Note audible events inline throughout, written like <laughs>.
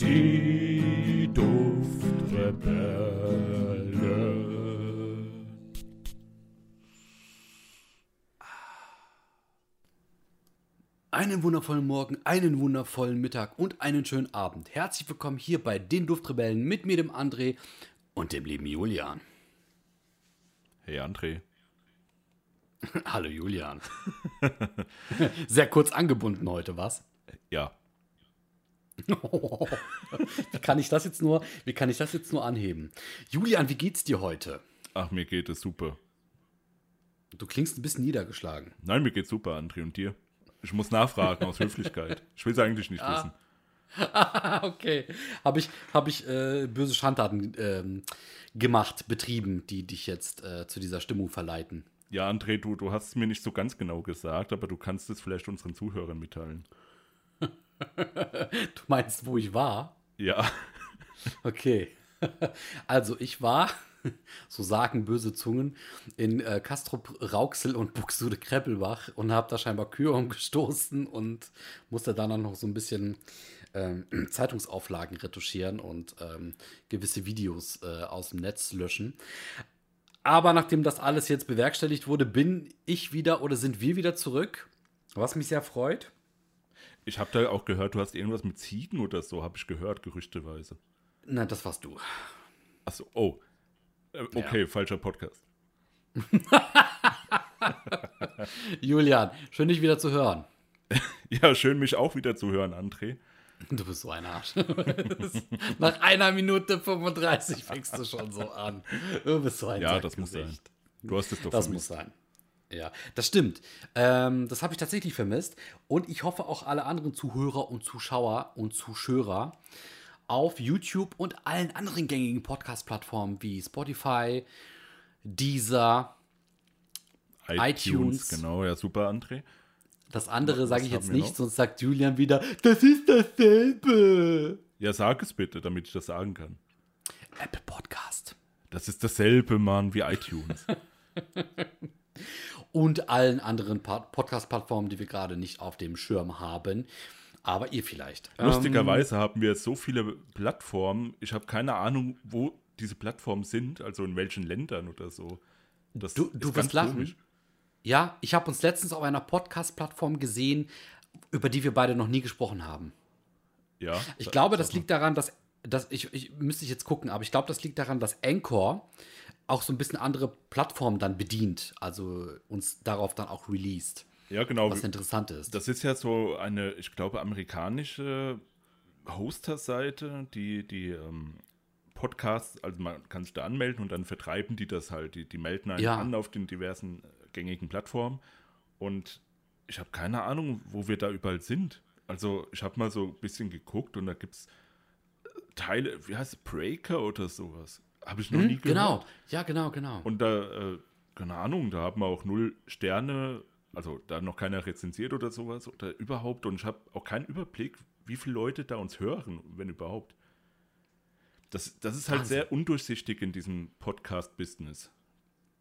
Die Duftrebellen. Einen wundervollen Morgen, einen wundervollen Mittag und einen schönen Abend. Herzlich willkommen hier bei den Duftrebellen mit mir, dem André und dem lieben Julian. Hey André. <laughs> Hallo Julian. <laughs> Sehr kurz angebunden heute, was? Ja. <laughs> wie kann ich das jetzt nur, wie kann ich das jetzt nur anheben? Julian, wie geht's dir heute? Ach, mir geht es super. Du klingst ein bisschen niedergeschlagen. Nein, mir geht's super, André. Und dir? Ich muss nachfragen aus <laughs> Höflichkeit. Ich will es eigentlich nicht wissen. <laughs> okay. Habe ich, hab ich äh, böse Schandtaten ähm, gemacht, betrieben, die dich jetzt äh, zu dieser Stimmung verleiten. Ja, André, du, du hast es mir nicht so ganz genau gesagt, aber du kannst es vielleicht unseren Zuhörern mitteilen. Du meinst, wo ich war? Ja. Okay. Also ich war, so sagen böse Zungen, in äh, Kastrop Rauxel und Buxtehude Kreppelbach und habe da scheinbar Kühe umgestoßen und musste dann noch so ein bisschen ähm, Zeitungsauflagen retuschieren und ähm, gewisse Videos äh, aus dem Netz löschen. Aber nachdem das alles jetzt bewerkstelligt wurde, bin ich wieder oder sind wir wieder zurück, was mich sehr freut. Ich habe da auch gehört, du hast irgendwas mit Ziegen oder so, habe ich gehört, gerüchteweise. Nein, das warst du. Achso, oh. Äh, okay, ja. falscher Podcast. <laughs> Julian, schön dich wieder zu hören. <laughs> ja, schön mich auch wieder zu hören, André. Du bist so ein Arsch. <laughs> Nach einer Minute 35 fängst du schon so an. Du bist so ein Ja, das muss sein. Du hast es doch Das muss sein. Ja, das stimmt. Ähm, das habe ich tatsächlich vermisst. Und ich hoffe auch alle anderen Zuhörer und Zuschauer und Zuschörer auf YouTube und allen anderen gängigen Podcast-Plattformen wie Spotify, Deezer, iTunes. iTunes. Genau, ja, super, André. Das andere sage ich jetzt nicht, sonst sagt Julian wieder, das ist dasselbe. Ja, sag es bitte, damit ich das sagen kann. Apple Podcast. Das ist dasselbe, Mann, wie iTunes. <laughs> und allen anderen Podcast-Plattformen, die wir gerade nicht auf dem Schirm haben. Aber ihr vielleicht. Lustigerweise ähm, haben wir so viele Plattformen. Ich habe keine Ahnung, wo diese Plattformen sind, also in welchen Ländern oder so. Das du du wirst lachen. Komisch. Ja, ich habe uns letztens auf einer Podcast-Plattform gesehen, über die wir beide noch nie gesprochen haben. Ja. Ich glaube, das liegt daran, dass, dass ich, ich müsste ich jetzt gucken, aber ich glaube, das liegt daran, dass Anchor auch so ein bisschen andere Plattformen dann bedient, also uns darauf dann auch released. Ja, genau. Was interessant ist. Das ist ja so eine, ich glaube, amerikanische Hoster-Seite, die die ähm, Podcasts, also man kann sich da anmelden und dann vertreiben die das halt. Die, die melden einen ja. an auf den diversen gängigen Plattformen. Und ich habe keine Ahnung, wo wir da überall sind. Also ich habe mal so ein bisschen geguckt und da gibt es Teile, wie heißt es, Breaker oder sowas. Habe ich noch hm, nie gehört. Genau, ja, genau, genau. Und da, äh, keine Ahnung, da haben wir auch null Sterne, also da noch keiner rezensiert oder sowas oder überhaupt. Und ich habe auch keinen Überblick, wie viele Leute da uns hören, wenn überhaupt. Das, das ist halt Wahnsinn. sehr undurchsichtig in diesem Podcast-Business.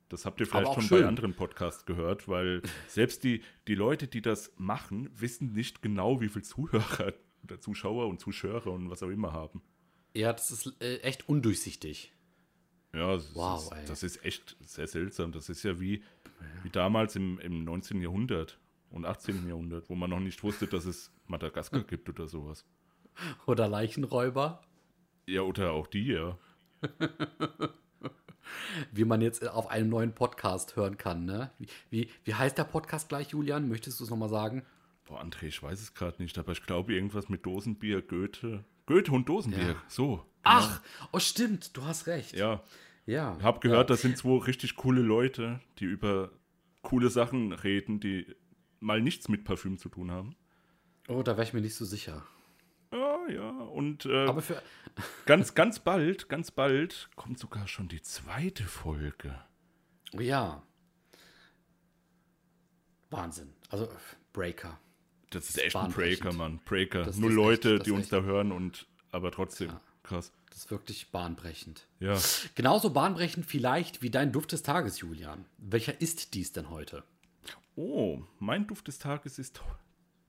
Das habt ihr vielleicht schon schön. bei anderen Podcasts gehört, weil <laughs> selbst die, die Leute, die das machen, wissen nicht genau, wie viele Zuhörer oder Zuschauer und Zuschauer und was auch immer haben. Ja, das ist äh, echt undurchsichtig. Ja, das, wow, ist, das ist echt sehr seltsam. Das ist ja wie, wie damals im, im 19. Jahrhundert und 18. Jahrhundert, wo man noch nicht wusste, dass es Madagaskar <laughs> gibt oder sowas. Oder Leichenräuber. Ja, oder auch die, ja. <laughs> wie man jetzt auf einem neuen Podcast hören kann. Ne? Wie, wie, wie heißt der Podcast gleich, Julian? Möchtest du es nochmal sagen? Boah, André, ich weiß es gerade nicht, aber ich glaube irgendwas mit Dosenbier, Goethe. Goethe und Dosenbier, ja. so. Ach, oh stimmt, du hast recht. Ja. Ja. Ich habe gehört, ja. das sind zwei richtig coole Leute, die über coole Sachen reden, die mal nichts mit Parfüm zu tun haben. Oh, da wäre ich mir nicht so sicher. Ja, ja. Und äh, Aber für <laughs> ganz, ganz bald, ganz bald kommt sogar schon die zweite Folge. Oh ja. Wahnsinn. Also Breaker. Das ist echt ein Breaker, Mann. Breaker. Das Nur Leute, echt, die uns echt. da hören und aber trotzdem. Ja. Krass. Das ist wirklich bahnbrechend. Ja. Genauso bahnbrechend vielleicht wie dein Duft des Tages, Julian. Welcher ist dies denn heute? Oh, mein Duft des Tages ist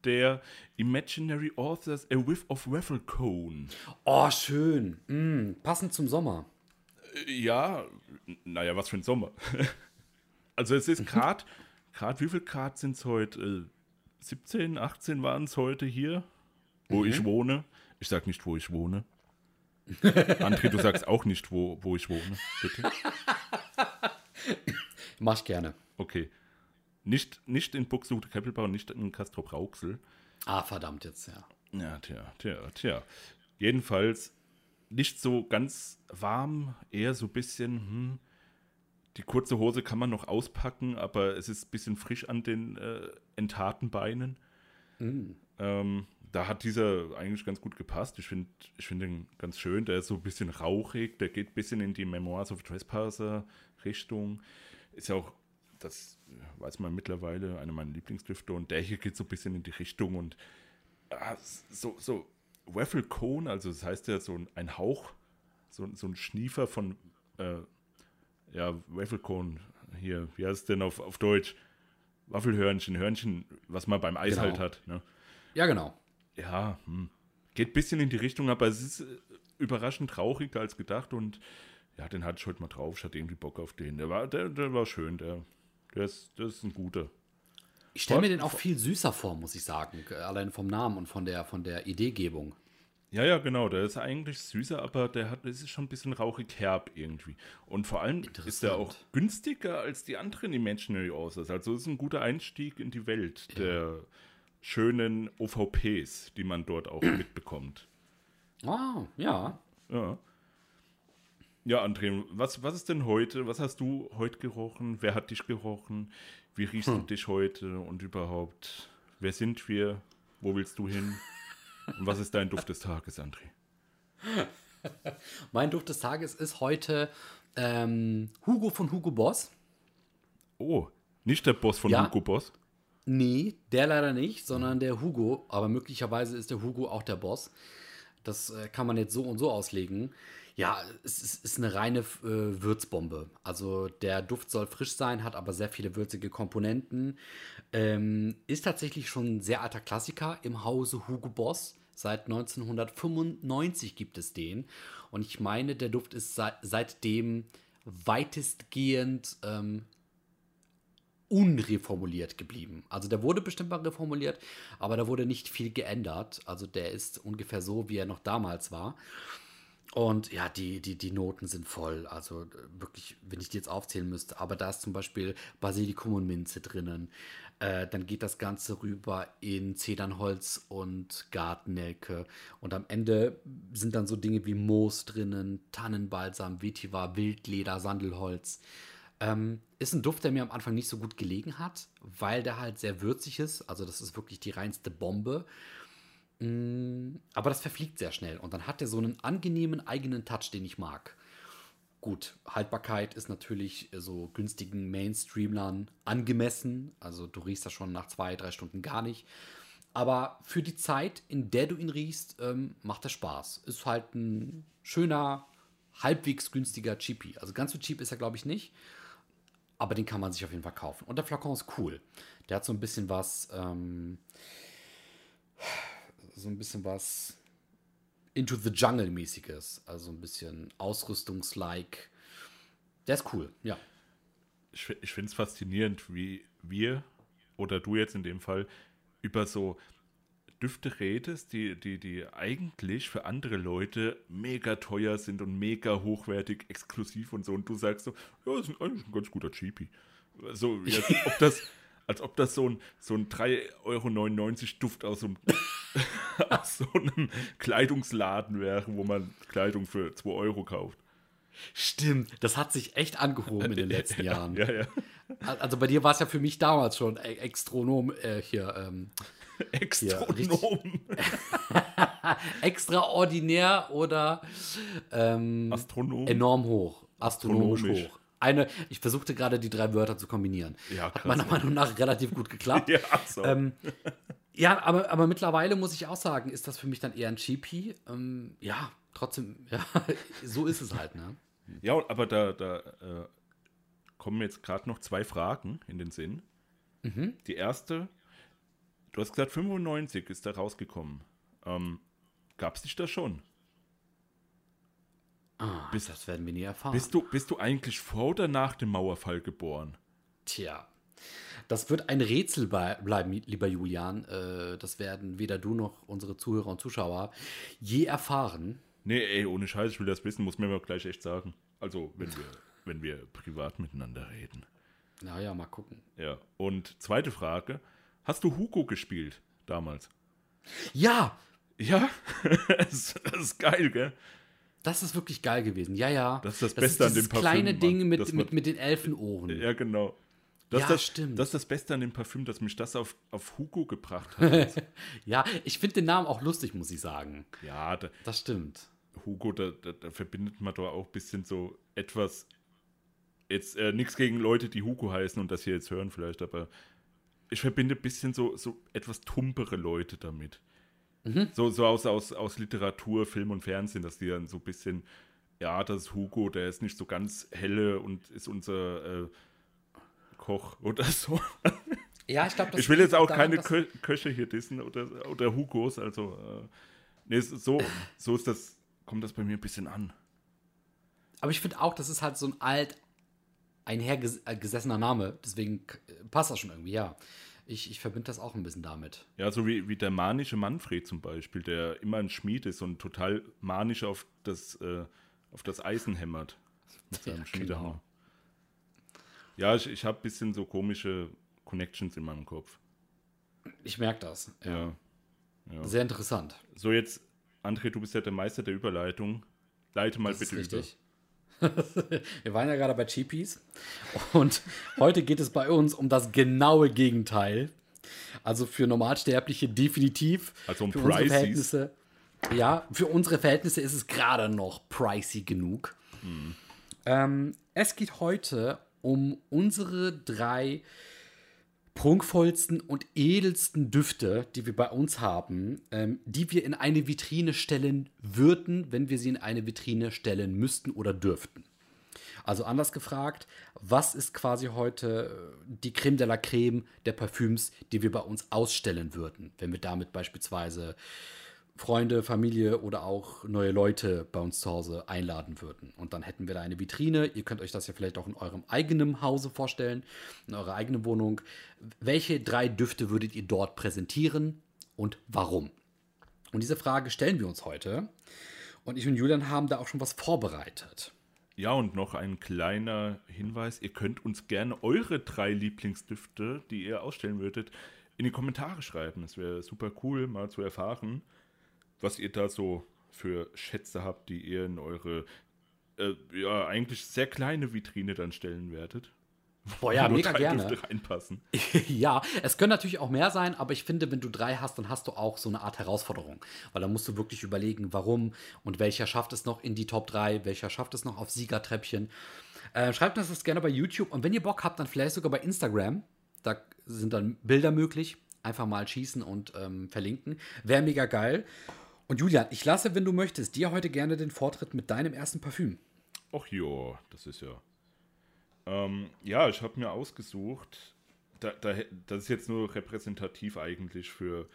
der Imaginary Authors A Whiff of Waffle Cone. Oh, schön. Mm, passend zum Sommer. Äh, Ja, naja, was für ein Sommer. <laughs> also es ist gerade, gerade wie viel Grad sind es heute? Äh, 17, 18 waren es heute hier, wo ich wohne. Ich sag nicht, wo ich wohne. <laughs> André, du sagst auch nicht, wo, wo ich wohne, bitte. <laughs> Mach ich gerne. Okay. Nicht, nicht in Buxtehude Keppelbau, nicht in Castrop Rauxel. Ah, verdammt jetzt, ja. Ja, tja, tja, tja. Jedenfalls nicht so ganz warm, eher so ein bisschen, hm, die kurze Hose kann man noch auspacken, aber es ist ein bisschen frisch an den äh, entharten Beinen. Ähm, da hat dieser eigentlich ganz gut gepasst. Ich finde ich find den ganz schön. Der ist so ein bisschen rauchig, der geht ein bisschen in die Memoirs of Trespasser Richtung. Ist ja auch, das weiß man mittlerweile, einer meiner Lieblingsdüfte. Und der hier geht so ein bisschen in die Richtung und ah, so, so Waffle Cone, also das heißt ja so ein, ein Hauch, so, so ein Schniefer von, äh, ja, Waffle Cone, hier, wie heißt es denn auf, auf Deutsch? Waffelhörnchen, Hörnchen, was man beim Eis Genau. halt hat. Ne? Ja, genau. Ja, hm. geht ein bisschen in die Richtung, aber es ist äh, überraschend trauriger als gedacht und ja, den hatte ich heute mal drauf. Ich hatte irgendwie Bock auf den. Der war, der, der war schön, der, der, ist, der ist ein guter. Ich stelle mir den auch viel süßer vor, muss ich sagen. Allein vom Namen und von der, von der Ideegebung. Ja, ja, genau. Der ist eigentlich süßer, aber der hat, das ist schon ein bisschen rauchig herb irgendwie. Und vor allem ist er auch günstiger als die anderen Imaginary Authors. Also es ist ein guter Einstieg in die Welt der schönen OVPs, die man dort auch <clears throat> mitbekommt. Ah, ja. Ja. Ja, André, was, was ist denn heute? Was hast du heute gerochen? Wer hat dich gerochen? Wie riechst du dich heute? Und überhaupt, wer sind wir? Wo willst du hin? Und was ist dein Duft des Tages, André? <laughs> Mein Duft des Tages ist heute ähm, Hugo von Hugo Boss. Oh, nicht der Boss von Ja. Hugo Boss. Nee, der leider nicht, sondern der Hugo. Aber möglicherweise ist der Hugo auch der Boss. Das äh, kann man jetzt so und so auslegen. Ja, es ist, ist eine reine äh, Würzbombe. Also der Duft soll frisch sein, hat aber sehr viele würzige Komponenten. Ähm, ist tatsächlich schon ein sehr alter Klassiker im Hause Hugo Boss. Seit 1995 gibt es den. Und ich meine, der Duft ist seit, seitdem weitestgehend ähm, unreformuliert geblieben. Also der wurde bestimmt mal reformuliert, aber da wurde nicht viel geändert. Also der ist ungefähr so, wie er noch damals war. Und ja, die, die, die Noten sind voll. Also äh, wirklich, wenn ich die jetzt aufzählen müsste. Aber da ist zum Beispiel Basilikum und Minze drinnen. Äh, dann geht das Ganze rüber in Zedernholz und Gartennelke. Und am Ende sind dann so Dinge wie Moos drinnen, Tannenbalsam, Vetiver, Wildleder, Sandelholz. Ähm, ist ein Duft, der mir am Anfang nicht so gut gelegen hat, weil der halt sehr würzig ist. Also das ist wirklich die reinste Bombe. Mm, Aber das verfliegt sehr schnell und dann hat er so einen angenehmen eigenen Touch, den ich mag. Gut, Haltbarkeit ist natürlich so günstigen Mainstreamlern angemessen. Also du riechst das schon nach zwei, drei Stunden gar nicht. Aber für die Zeit, in der du ihn riechst, ähm, macht er Spaß. Ist halt ein schöner, halbwegs günstiger Cheapie. Also ganz so cheap ist er, glaube ich, nicht. Aber den kann man sich auf jeden Fall kaufen. Und der Flakon ist cool. Der hat so ein bisschen was, ähm, so ein bisschen was Into the Jungle-mäßiges. Also ein bisschen Ausrüstungs-like. Der ist cool, ja. Ich, ich finde es faszinierend, wie wir oder du jetzt in dem Fall über so Düfte redest, die, die, die eigentlich für andere Leute mega teuer sind und mega hochwertig, exklusiv und so. Und du sagst so, ja, das ist eigentlich ein ganz guter Cheapie. So, als <laughs> ob das, als ob das so ein, so ein 3,99 Euro Duft aus so, einem, <laughs> aus so einem Kleidungsladen wäre, wo man Kleidung für 2 Euro kauft. Stimmt, das hat sich echt angehoben in den letzten <laughs> Jahren. Ja, ja. Also bei dir war es ja für mich damals schon e- Extronom, äh, hier, ähm, <laughs> Extronom. <laughs> extraordinär oder ähm, Astronom. enorm hoch. Astronomisch, Astronomisch. hoch. Eine, ich versuchte gerade die drei Wörter zu kombinieren. Ja, Hat meiner Meinung nach relativ gut geklappt. <laughs> Ja, so. Ähm, ja, aber, aber mittlerweile muss ich auch sagen, ist das für mich dann eher ein Cheapie. Ähm, ja, trotzdem, ja, so ist es halt, ne? Ja, aber da, da äh, kommen jetzt gerade noch zwei Fragen in den Sinn. Mhm. Die erste, du hast gesagt, 95 ist da rausgekommen. Ähm, Gab es dich da schon? Ah, Bist- das werden wir nie erfahren. Bist du, bist du eigentlich vor oder nach dem Mauerfall geboren? Tja. Das wird ein Rätsel bleiben, lieber Julian. Äh, das werden weder du noch unsere Zuhörer und Zuschauer je erfahren. Nee, ey, ohne Scheiß, ich will das wissen, muss mir mal gleich echt sagen. Also, wenn wir, wenn wir privat miteinander reden. Naja, mal gucken. Ja. Und zweite Frage: Hast du Hugo gespielt damals? Ja, Ja, <laughs> das das ist geil, gell? das ist wirklich geil gewesen. Ja, ja. Das ist das Beste an dieses dem Parfüm, kleine Mann. Ding mit, Das mit, wird- mit den Elfenohren. Ja, genau. Das, Ja, ist das, stimmt. das ist das Beste an dem Parfüm, dass mich das auf, auf Hugo gebracht hat. <laughs> Ja, ich finde den Namen auch lustig, muss ich sagen. ja, da, Das stimmt. Hugo, da, da, da verbindet man doch auch ein bisschen so etwas. Jetzt äh, nichts gegen Leute, die Hugo heißen und das hier jetzt hören vielleicht, aber ich verbinde ein bisschen so, so etwas tumpere Leute damit. So, so aus, aus, aus Literatur, Film und Fernsehen, dass die dann so ein bisschen, ja, das ist Hugo, der ist nicht so ganz helle und ist unser äh, Koch oder <laughs> so. Ja, ich glaube, Ich will jetzt auch keine Kö Köche hier dissen oder, oder Hugos, also äh, nee, so, so ist das, kommt das bei mir ein bisschen an. Aber ich finde auch, das ist halt so ein alt einhergesessener Name. Deswegen k- passt das schon irgendwie, ja. Ich, ich verbinde das auch ein bisschen damit. Ja, so wie, wie der manische Manfred zum Beispiel, der immer ein Schmied ist und total manisch auf das, äh, auf das Eisen hämmert. Mit seinem Ja, Schmiedehammer. genau. Ja, ich, ich habe ein bisschen so komische Connections in meinem Kopf. Ich merke das. Ja. Sehr interessant. So, jetzt, André, du bist ja der Meister der Überleitung. Leite mal Das ist bitte richtig. <laughs> Wir waren ja gerade bei Cheapies und heute geht es bei uns um das genaue Gegenteil. Also für Normalsterbliche definitiv. Also um für unsere. Verhältnisse. Ja, für unsere Verhältnisse ist es gerade noch pricey genug. Hm. Ähm, es geht heute um unsere drei prunkvollsten und edelsten Düfte, die wir bei uns haben, ähm, die wir in eine Vitrine stellen würden, wenn wir sie in eine Vitrine stellen müssten oder dürften. Also anders gefragt, was ist quasi heute äh, die Creme de la Creme der Parfüms, die wir bei uns ausstellen würden, wenn wir damit beispielsweise Freunde, Familie oder auch neue Leute bei uns zu Hause einladen würden. Und dann hätten wir da eine Vitrine. Ihr könnt euch das ja vielleicht auch in eurem eigenen Hause vorstellen, in eurer eigenen Wohnung. Welche drei Düfte würdet ihr dort präsentieren und warum? Und diese Frage stellen wir uns heute. Und ich und Julian haben da auch schon was vorbereitet. Ja, und noch ein kleiner Hinweis. Ihr könnt uns gerne eure drei Lieblingsdüfte, die ihr ausstellen würdet, in die Kommentare schreiben. Es wäre super cool, mal zu erfahren, was ihr da so für Schätze habt, die ihr in eure, äh, ja, eigentlich sehr kleine Vitrine dann stellen werdet. Boah, ja, mega drei gerne. Reinpassen. <laughs> ja, es können natürlich auch mehr sein, aber ich finde, wenn du drei hast, dann hast du auch so eine Art Herausforderung. Weil da musst du wirklich überlegen, warum und welcher schafft es noch in die Top 3, welcher schafft es noch auf Siegertreppchen. Äh, schreibt uns das gerne bei YouTube und wenn ihr Bock habt, dann vielleicht sogar bei Instagram. Da sind dann Bilder möglich. Einfach mal schießen und ähm, verlinken. Wäre mega geil. Und Julian, ich lasse, wenn du möchtest, dir heute gerne den Vortritt mit deinem ersten Parfüm. Ach ja, das ist ja. Ähm, ja, ich habe mir ausgesucht, da, da, das ist jetzt nur repräsentativ eigentlich für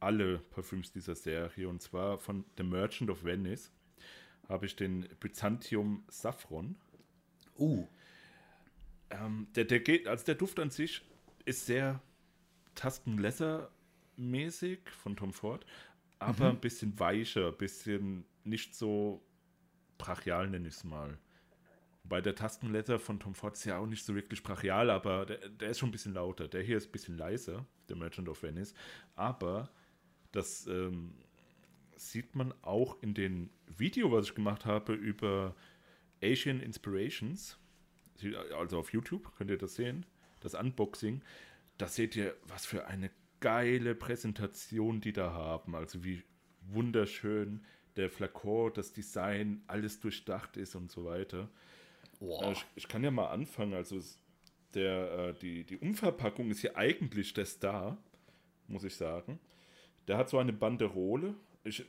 alle Parfüms dieser Serie, und zwar von The Merchant of Venice habe ich den Byzantium Saffron. Uh, Ähm, der, der geht, also der Duft an sich ist sehr Tastenleather-mäßig von Tom Ford, aber ein bisschen weicher, ein bisschen nicht so brachial, nenne ich es mal. Bei der Tastenleather von Tom Ford ist ja auch nicht so wirklich brachial, aber der, der ist schon ein bisschen lauter. Der hier ist ein bisschen leiser, der Merchant of Venice. Aber das ähm, sieht man auch in dem Video, was ich gemacht habe über Asian Inspirations. Also auf YouTube könnt ihr das sehen, das Unboxing. Da seht ihr, was für eine geile Präsentation die da haben. Also wie wunderschön der Flakon, das Design, alles durchdacht ist und so weiter. wow. Äh, Ich, ich kann ja mal anfangen. Also der, äh, die, die Umverpackung ist hier eigentlich der Star, muss ich sagen. Der hat so eine Banderole. Ich,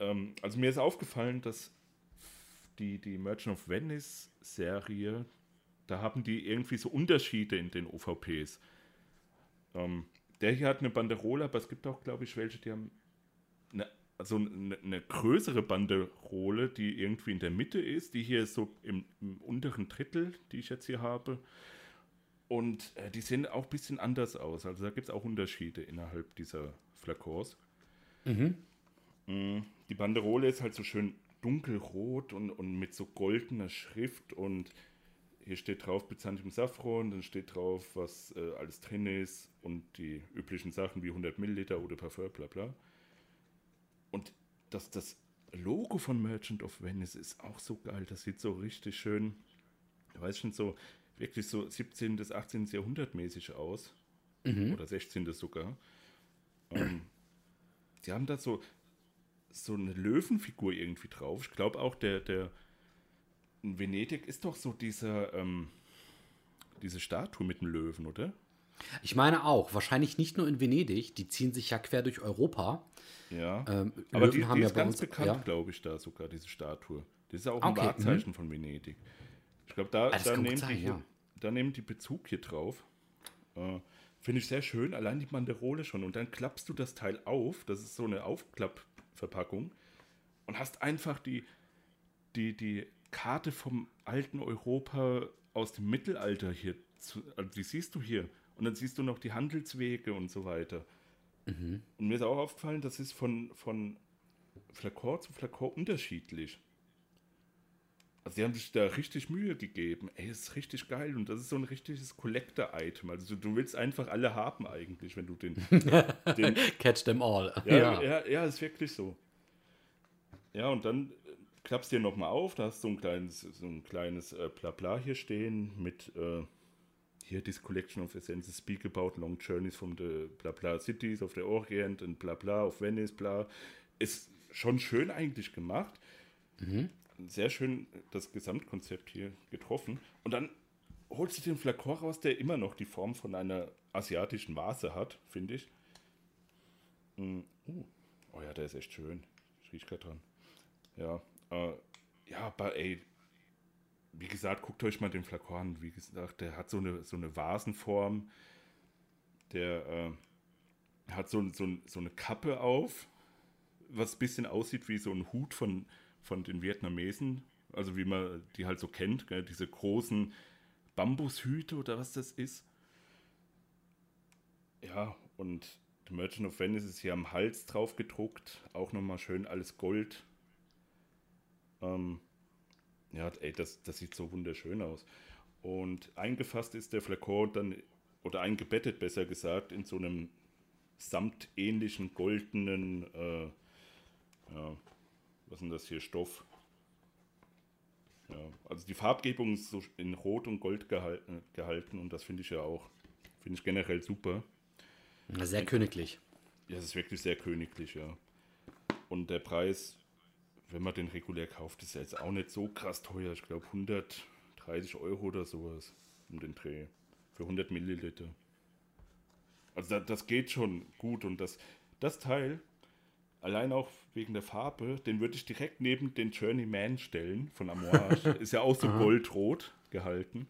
ähm, also mir ist aufgefallen, dass die, die Merchant of Venice Serie, da haben die irgendwie so Unterschiede in den OVPs. Ähm, der hier hat eine Banderole, aber es gibt auch, glaube ich, welche, die haben eine, also eine, eine, größere Banderole, die irgendwie in der Mitte ist. Die hier ist so im, im unteren Drittel, die ich jetzt hier habe. Und äh, die sehen auch ein bisschen anders aus. Also da gibt es auch Unterschiede innerhalb dieser Flakons. Mhm. Mm, die Banderole ist halt so schön dunkelrot und, und mit so goldener Schrift und hier steht drauf Byzantium Saffron, dann steht drauf, was äh, alles drin ist und die üblichen Sachen wie 100 Milliliter oder Parfum, bla bla. Und das, das Logo von Merchant of Venice ist auch so geil. Das sieht so richtig schön, weiß schon, so wirklich so 17. bis 18. Jahrhundert mäßig aus. Mhm. Oder 16. sogar. Ähm, die haben da so, so eine Löwenfigur irgendwie drauf. Ich glaube auch, der, der in Venedig ist doch so dieser, ähm, diese Statue mit dem Löwen, oder? Ich meine auch, wahrscheinlich nicht nur in Venedig, die ziehen sich ja quer durch Europa. Ja. Ähm, Aber die, die ist ganz uns, bekannt, ja. glaube ich, da sogar, diese Statue. Das ist auch ein okay. Wahrzeichen mhm. von Venedig. Ich glaube, da, ah, da, nehmen sein, die, ja. da nehmen die Bezug hier drauf. Äh, Finde ich sehr schön, allein die Banderole schon. Und dann klappst du das Teil auf, das ist so eine Aufklappverpackung, und hast einfach die, die, die Karte vom alten Europa aus dem Mittelalter hier. Zu, also die siehst du hier. Und dann siehst du noch die Handelswege und so weiter. Mhm. Und mir ist auch aufgefallen, das ist von, von Flakor zu Flakor unterschiedlich. Also, die haben sich da richtig Mühe gegeben. Ey, ist richtig geil. Und das ist so ein richtiges Collector-Item. Also, du willst einfach alle haben, eigentlich, wenn du den. <laughs> den Catch them all. Ja, ja, ja, ja, ist wirklich so. Ja, und dann klappst du dir nochmal auf. Da hast du so ein kleines, so ein kleines äh, Blabla hier stehen mit. Äh, hier this collection of essences speak about long journeys from the bla bla cities of the Orient and bla bla of Venice, bla. Ist schon schön eigentlich gemacht. Mhm. Sehr schön das Gesamtkonzept hier getroffen. Und dann holst du den Flakon raus, der immer noch die Form von einer asiatischen Vase hat, finde ich. Mm. Uh. Oh ja, der ist echt schön. Ich rieche gerade dran. Ja, äh, ja, aber ey, wie gesagt, guckt euch mal den Flakon an. Wie gesagt, der hat so eine, so eine Vasenform. Der äh, hat so, so, so eine Kappe auf, was ein bisschen aussieht wie so ein Hut von, von den Vietnamesen. Also wie man die halt so kennt, gell? diese großen Bambushüte oder was das ist. Ja, und The Merchant of Venice ist hier am Hals drauf gedruckt. Auch nochmal schön alles Gold. Ähm, ja, ey, das, das sieht so wunderschön aus. Und eingefasst ist der Flakon dann, oder eingebettet besser gesagt, in so einem samtähnlichen goldenen, äh, ja, was ist das hier, Stoff? Ja, also die Farbgebung ist so in Rot und Gold gehalten, gehalten und das finde ich ja auch, finde ich generell super. Sehr königlich. Ja, es ist wirklich sehr königlich, ja. Und der Preis wenn man den regulär kauft, ist er jetzt auch nicht so krass teuer. Ich glaube 130 Euro oder sowas um den Dreh. Für 100 Milliliter. Also das, das geht schon gut und das, das Teil, allein auch wegen der Farbe, den würde ich direkt neben den Journeyman stellen von Amouage. <laughs> ist ja auch so goldrot gehalten.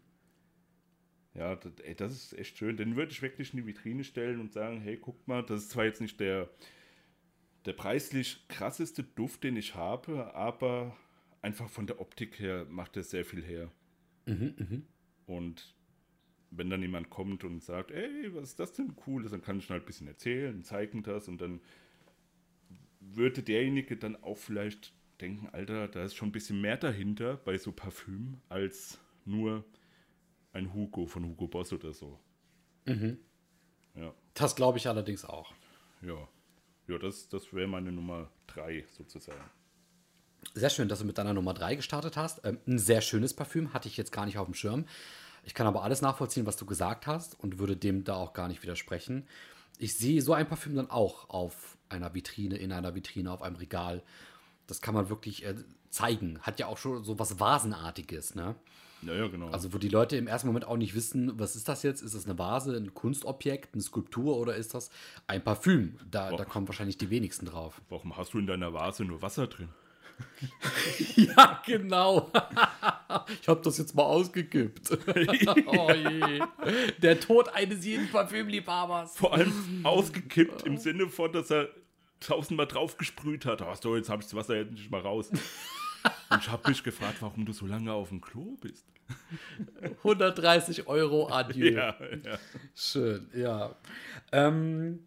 Ja, das, ey, das ist echt schön. Den würde ich wirklich in die Vitrine stellen und sagen, hey, guck mal, das ist zwar jetzt nicht der der preislich krasseste Duft, den ich habe, aber einfach von der Optik her macht er sehr viel her. Mhm, mh. Und wenn dann jemand kommt und sagt, ey, was ist das denn Cooles, dann kann ich halt ein bisschen erzählen, zeigen das und dann würde derjenige dann auch vielleicht denken, Alter, da ist schon ein bisschen mehr dahinter bei so Parfüm als nur ein Hugo von Hugo Boss oder so. Mhm. Ja. Das glaube ich allerdings auch. Ja. Ja, das, das wäre meine Nummer drei sozusagen. Sehr schön, dass du mit deiner Nummer drei gestartet hast. Ähm, ein sehr schönes Parfüm, hatte ich jetzt gar nicht auf dem Schirm. Ich kann aber alles nachvollziehen, was du gesagt hast und würde dem da auch gar nicht widersprechen. Ich sehe so ein Parfüm dann auch auf einer Vitrine, in einer Vitrine, auf einem Regal. Das kann man wirklich äh, zeigen. Hat ja auch schon so was Vasenartiges, ne? Ja, ja, genau. Also, wo die Leute im ersten Moment auch nicht wissen, was ist das jetzt? Ist das eine Vase, ein Kunstobjekt, eine Skulptur oder ist das ein Parfüm? Da, da kommen wahrscheinlich die wenigsten drauf. Warum hast du in deiner Vase nur Wasser drin? <laughs> ja, genau. <laughs> ich habe das jetzt mal ausgekippt. <laughs> oh je. Der Tod eines jeden Parfümliebhabers. Vor allem ausgekippt im Sinne von, dass er tausendmal draufgesprüht hat. Ach so, jetzt habe ich das Wasser endlich mal raus. Und ich habe mich gefragt, warum du so lange auf dem Klo bist. 130 Euro adieu. <laughs> Ja, ja. Schön, ja. Ähm,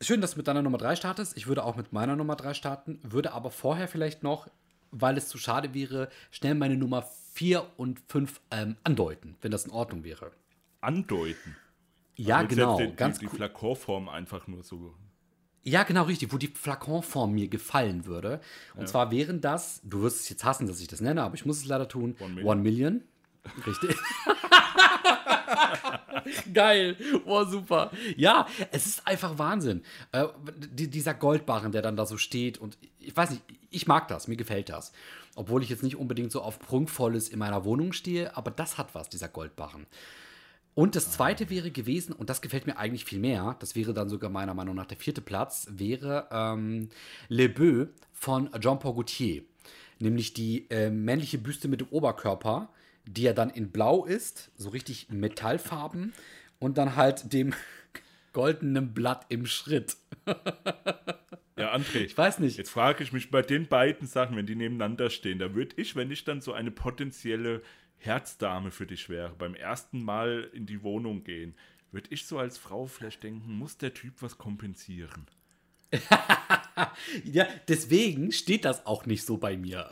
schön, dass du mit deiner Nummer 3 startest. Ich würde auch mit meiner Nummer 3 starten, würde aber vorher vielleicht noch, weil es zu schade wäre, schnell meine Nummer 4 und 5 ähm, andeuten, wenn das in Ordnung wäre. Andeuten. Ja, Also genau. Die, ganz die, die cool. Flakonform einfach nur so. Ja, genau, richtig, wo die Flakonform mir gefallen würde. Und zwar wären das, du wirst es jetzt hassen, dass ich das nenne, aber ich muss es leider tun, One Million. One Million. <laughs> Richtig. <laughs> Geil. Boah, super. Ja, es ist einfach Wahnsinn. Äh, die, dieser Goldbarren, der dann da so steht und ich weiß nicht, ich mag das, mir gefällt das. Obwohl ich jetzt nicht unbedingt so auf Prunkvolles in meiner Wohnung stehe, aber das hat was, dieser Goldbarren. Und das zweite wäre gewesen, und das gefällt mir eigentlich viel mehr, das wäre dann sogar meiner Meinung nach der vierte Platz, wäre ähm, Le Beau von Jean-Paul Gaultier. Nämlich die äh, männliche Büste mit dem Oberkörper, die ja dann in Blau ist, so richtig Metallfarben, und dann halt dem <laughs> goldenen Blatt im Schritt. Ja, André. Ich weiß nicht. Jetzt frage ich mich bei den beiden Sachen, wenn die nebeneinander stehen, da würde ich, wenn ich dann so eine potenzielle Herzdame für dich wäre, beim ersten Mal in die Wohnung gehen, würde ich so als Frau vielleicht denken, muss der Typ was kompensieren? <laughs> Ja, deswegen steht das auch nicht so bei mir.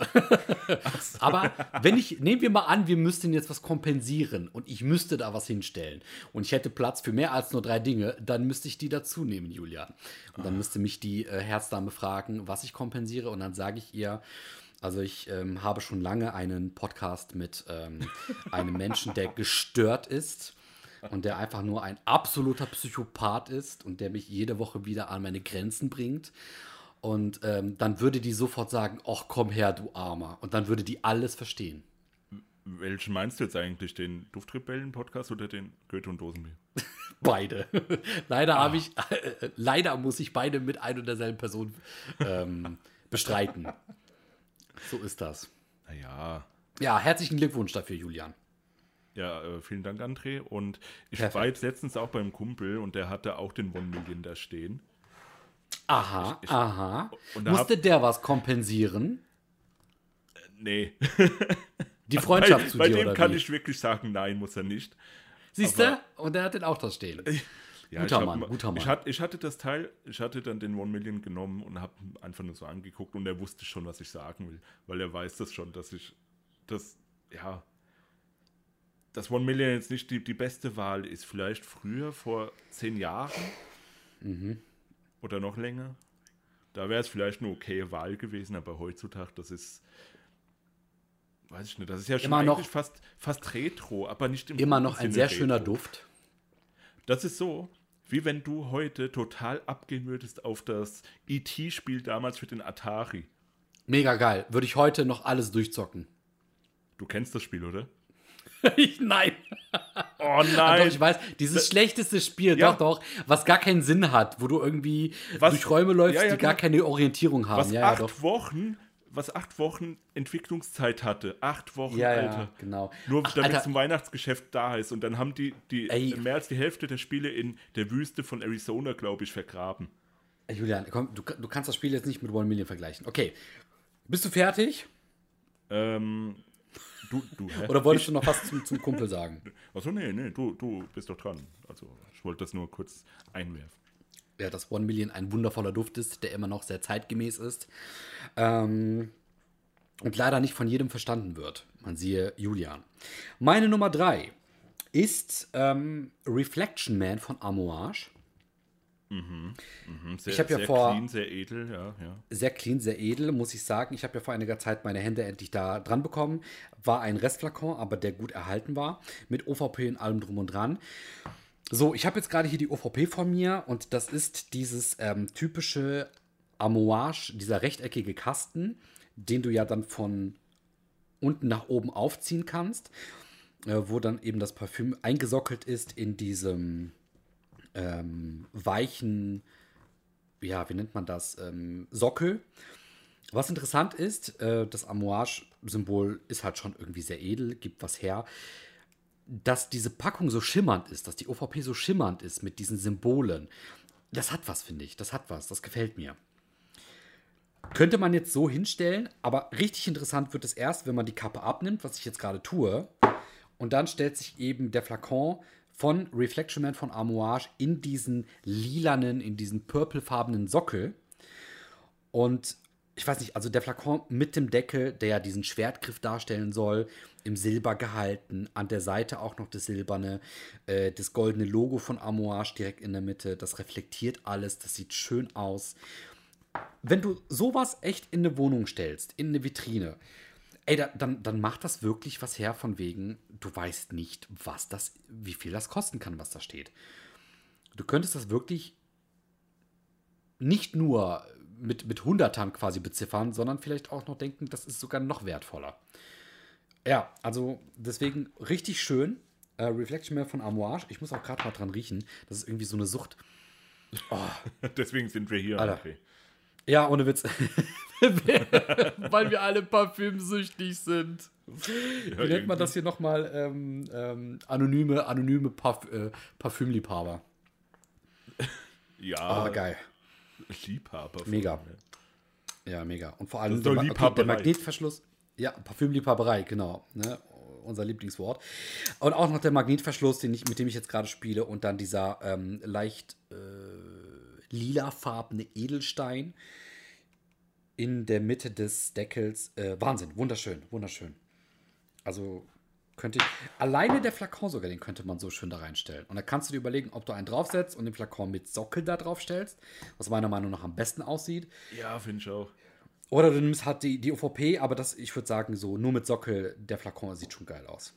<laughs> Aber wenn ich, nehmen wir mal an, wir müssten jetzt was kompensieren und ich müsste da was hinstellen und ich hätte Platz für mehr als nur drei Dinge, dann müsste ich die dazu nehmen, Julian. Und dann müsste mich die äh, Herzdame fragen, was ich kompensiere und dann sage ich ihr, also ich ähm, habe schon lange einen Podcast mit ähm, einem Menschen, der gestört ist und der einfach nur ein absoluter Psychopath ist und der mich jede Woche wieder an meine Grenzen bringt. Und ähm, dann würde die sofort sagen, ach komm her, du Armer. Und dann würde die alles verstehen. Welchen meinst du jetzt eigentlich? Den Duftrebellen-Podcast oder den Goethe und Dosenbier? <laughs> Beide. leider habe ich, äh, leider muss ich beide mit ein und derselben Person ähm, bestreiten. So ist das. Naja, Ja, herzlichen Glückwunsch dafür, Julian. ja, äh, vielen Dank, André. Und ich Perfekt. war jetzt letztens auch beim Kumpel und der hatte auch den One Million da stehen. Aha, Ich- aha. und da Musste der was kompensieren? Nee. <laughs> Die Freundschaft bei, zu bei dir dem oder kann wie? ich wirklich sagen, nein, muss er nicht. Siehst du? Und der hat den auch da stehen. <laughs> Ja, Guter ich hab Mann, mal- guter Mann. Ich, hat, ich hatte das Teil, ich hatte dann den One Million genommen und habe einfach nur so angeguckt und er wusste schon, was ich sagen will, weil er weiß das schon, dass ich das, ja, das One Million jetzt nicht die, die beste Wahl ist. Vielleicht früher, vor zehn Jahren Mhm. oder noch länger. Da wäre es vielleicht eine okaye Wahl gewesen, aber heutzutage, das ist, weiß ich nicht, das ist ja schon Immer noch- fast, fast retro, aber nicht im Immer noch ein sehr retro. schöner Duft. Das ist so, wie wenn du heute total abgehen würdest auf das E.T.-Spiel damals für den Atari. Mega geil. Würde ich heute noch alles durchzocken. Du kennst das Spiel, oder? <laughs> ich, nein. <laughs> Oh Doch, nein! ich weiß, dieses schlechteste Spiel, Ja. doch, doch, was gar keinen Sinn hat, wo du irgendwie Was- durch Räume läufst, Ja, ja, die gar genau. keine Orientierung haben. was ja, ja, acht doch. Wochen, was acht Wochen Entwicklungszeit hatte. Acht Wochen, Ja, Alter. ja, genau. Nur Ach, damit Alter. zum Weihnachtsgeschäft da ist. Und dann haben die, die Ey. mehr als die Hälfte der Spiele in der Wüste von Arizona, glaube ich, vergraben. Julian, komm, du, du kannst das Spiel jetzt nicht mit One Million vergleichen. Okay. Bist du fertig? Ähm, du, du, hä? Oder wolltest du noch was zum, zum Kumpel sagen? <laughs> Achso, nee, nee, du, du bist doch dran. Also, ich wollte das nur kurz einwerfen. Ja, dass One Million ein wundervoller Duft ist, der immer noch sehr zeitgemäß ist. Ähm, und leider nicht von jedem verstanden wird. Man siehe Julian. Meine Nummer drei ist ähm, Reflection Man von Amouage. Mhm, sehr, Ich hab ja sehr vor- clean, sehr edel, ja, ja. Sehr clean, sehr edel, muss ich sagen. Ich habe ja vor einiger Zeit meine Hände endlich da dran bekommen. War ein Restflakon, aber der gut erhalten war. Mit OVP und allem drum und dran. So, ich habe jetzt gerade hier die OVP von mir und das ist dieses ähm, typische Amouage, dieser rechteckige Kasten, den du ja dann von unten nach oben aufziehen kannst, äh, wo dann eben das Parfüm eingesockelt ist in diesem ähm, weichen, ja, wie nennt man das, ähm, Sockel. Was interessant ist, äh, das Amouage-Symbol ist halt schon irgendwie sehr edel, gibt was her. Dass diese Packung so schimmernd ist, dass die OVP so schimmernd ist mit diesen Symbolen, das hat was, finde ich. Das hat was. Das gefällt mir. Könnte man jetzt so hinstellen, aber richtig interessant wird es erst, wenn man die Kappe abnimmt, was ich jetzt gerade tue. Und dann stellt sich eben der Flakon von Reflection Man von Amouage in diesen lilanen, in diesen purplefarbenen Sockel. Und ich weiß nicht, also der Flakon mit dem Deckel, der ja diesen Schwertgriff darstellen soll, im Silber gehalten, an der Seite auch noch das silberne, äh, das goldene Logo von Amouage direkt in der Mitte, das reflektiert alles, das sieht schön aus. Wenn du sowas echt in eine Wohnung stellst, in eine Vitrine, ey, da, dann, dann macht das wirklich was her von wegen, du weißt nicht, was das, wie viel das kosten kann, was da steht. Du könntest das wirklich nicht nur mit, mit Hundertern quasi beziffern, sondern vielleicht auch noch denken, das ist sogar noch wertvoller. Ja, also deswegen richtig schön. Äh, Reflection mehr von Amouage. Ich muss auch gerade mal dran riechen. Das ist irgendwie so eine Sucht. Oh. <laughs> Deswegen sind wir hier, Alter. André. Ja, ohne Witz. <laughs> Weil wir alle parfümsüchtig sind. Ja, Wie nennt man das hier nochmal? Ähm, ähm, anonyme anonyme Parf äh, Parfümliebhaber. Ja. Ah, geil. Liebhaber. Mega. Ja, mega. Und vor allem der, okay, der Magnetverschluss. Ja, Parfümliebhaberei, genau. Ne? Unser Lieblingswort. Und auch noch der Magnetverschluss, den ich, mit dem ich jetzt gerade spiele. Und dann dieser ähm, leicht äh, lilafarbene Edelstein in der Mitte des Deckels. Äh, Wahnsinn, wunderschön, wunderschön. Also könnte ich. Alleine der Flakon sogar, den könnte man so schön da reinstellen. Und da kannst du dir überlegen, ob du einen draufsetzt und den Flakon mit Sockel da drauf stellst, was meiner Meinung nach am besten aussieht. Ja, finde ich auch. Oder du nimmst halt die, die OVP, aber das, ich würde sagen, so nur mit Sockel, der Flakon sieht schon geil aus.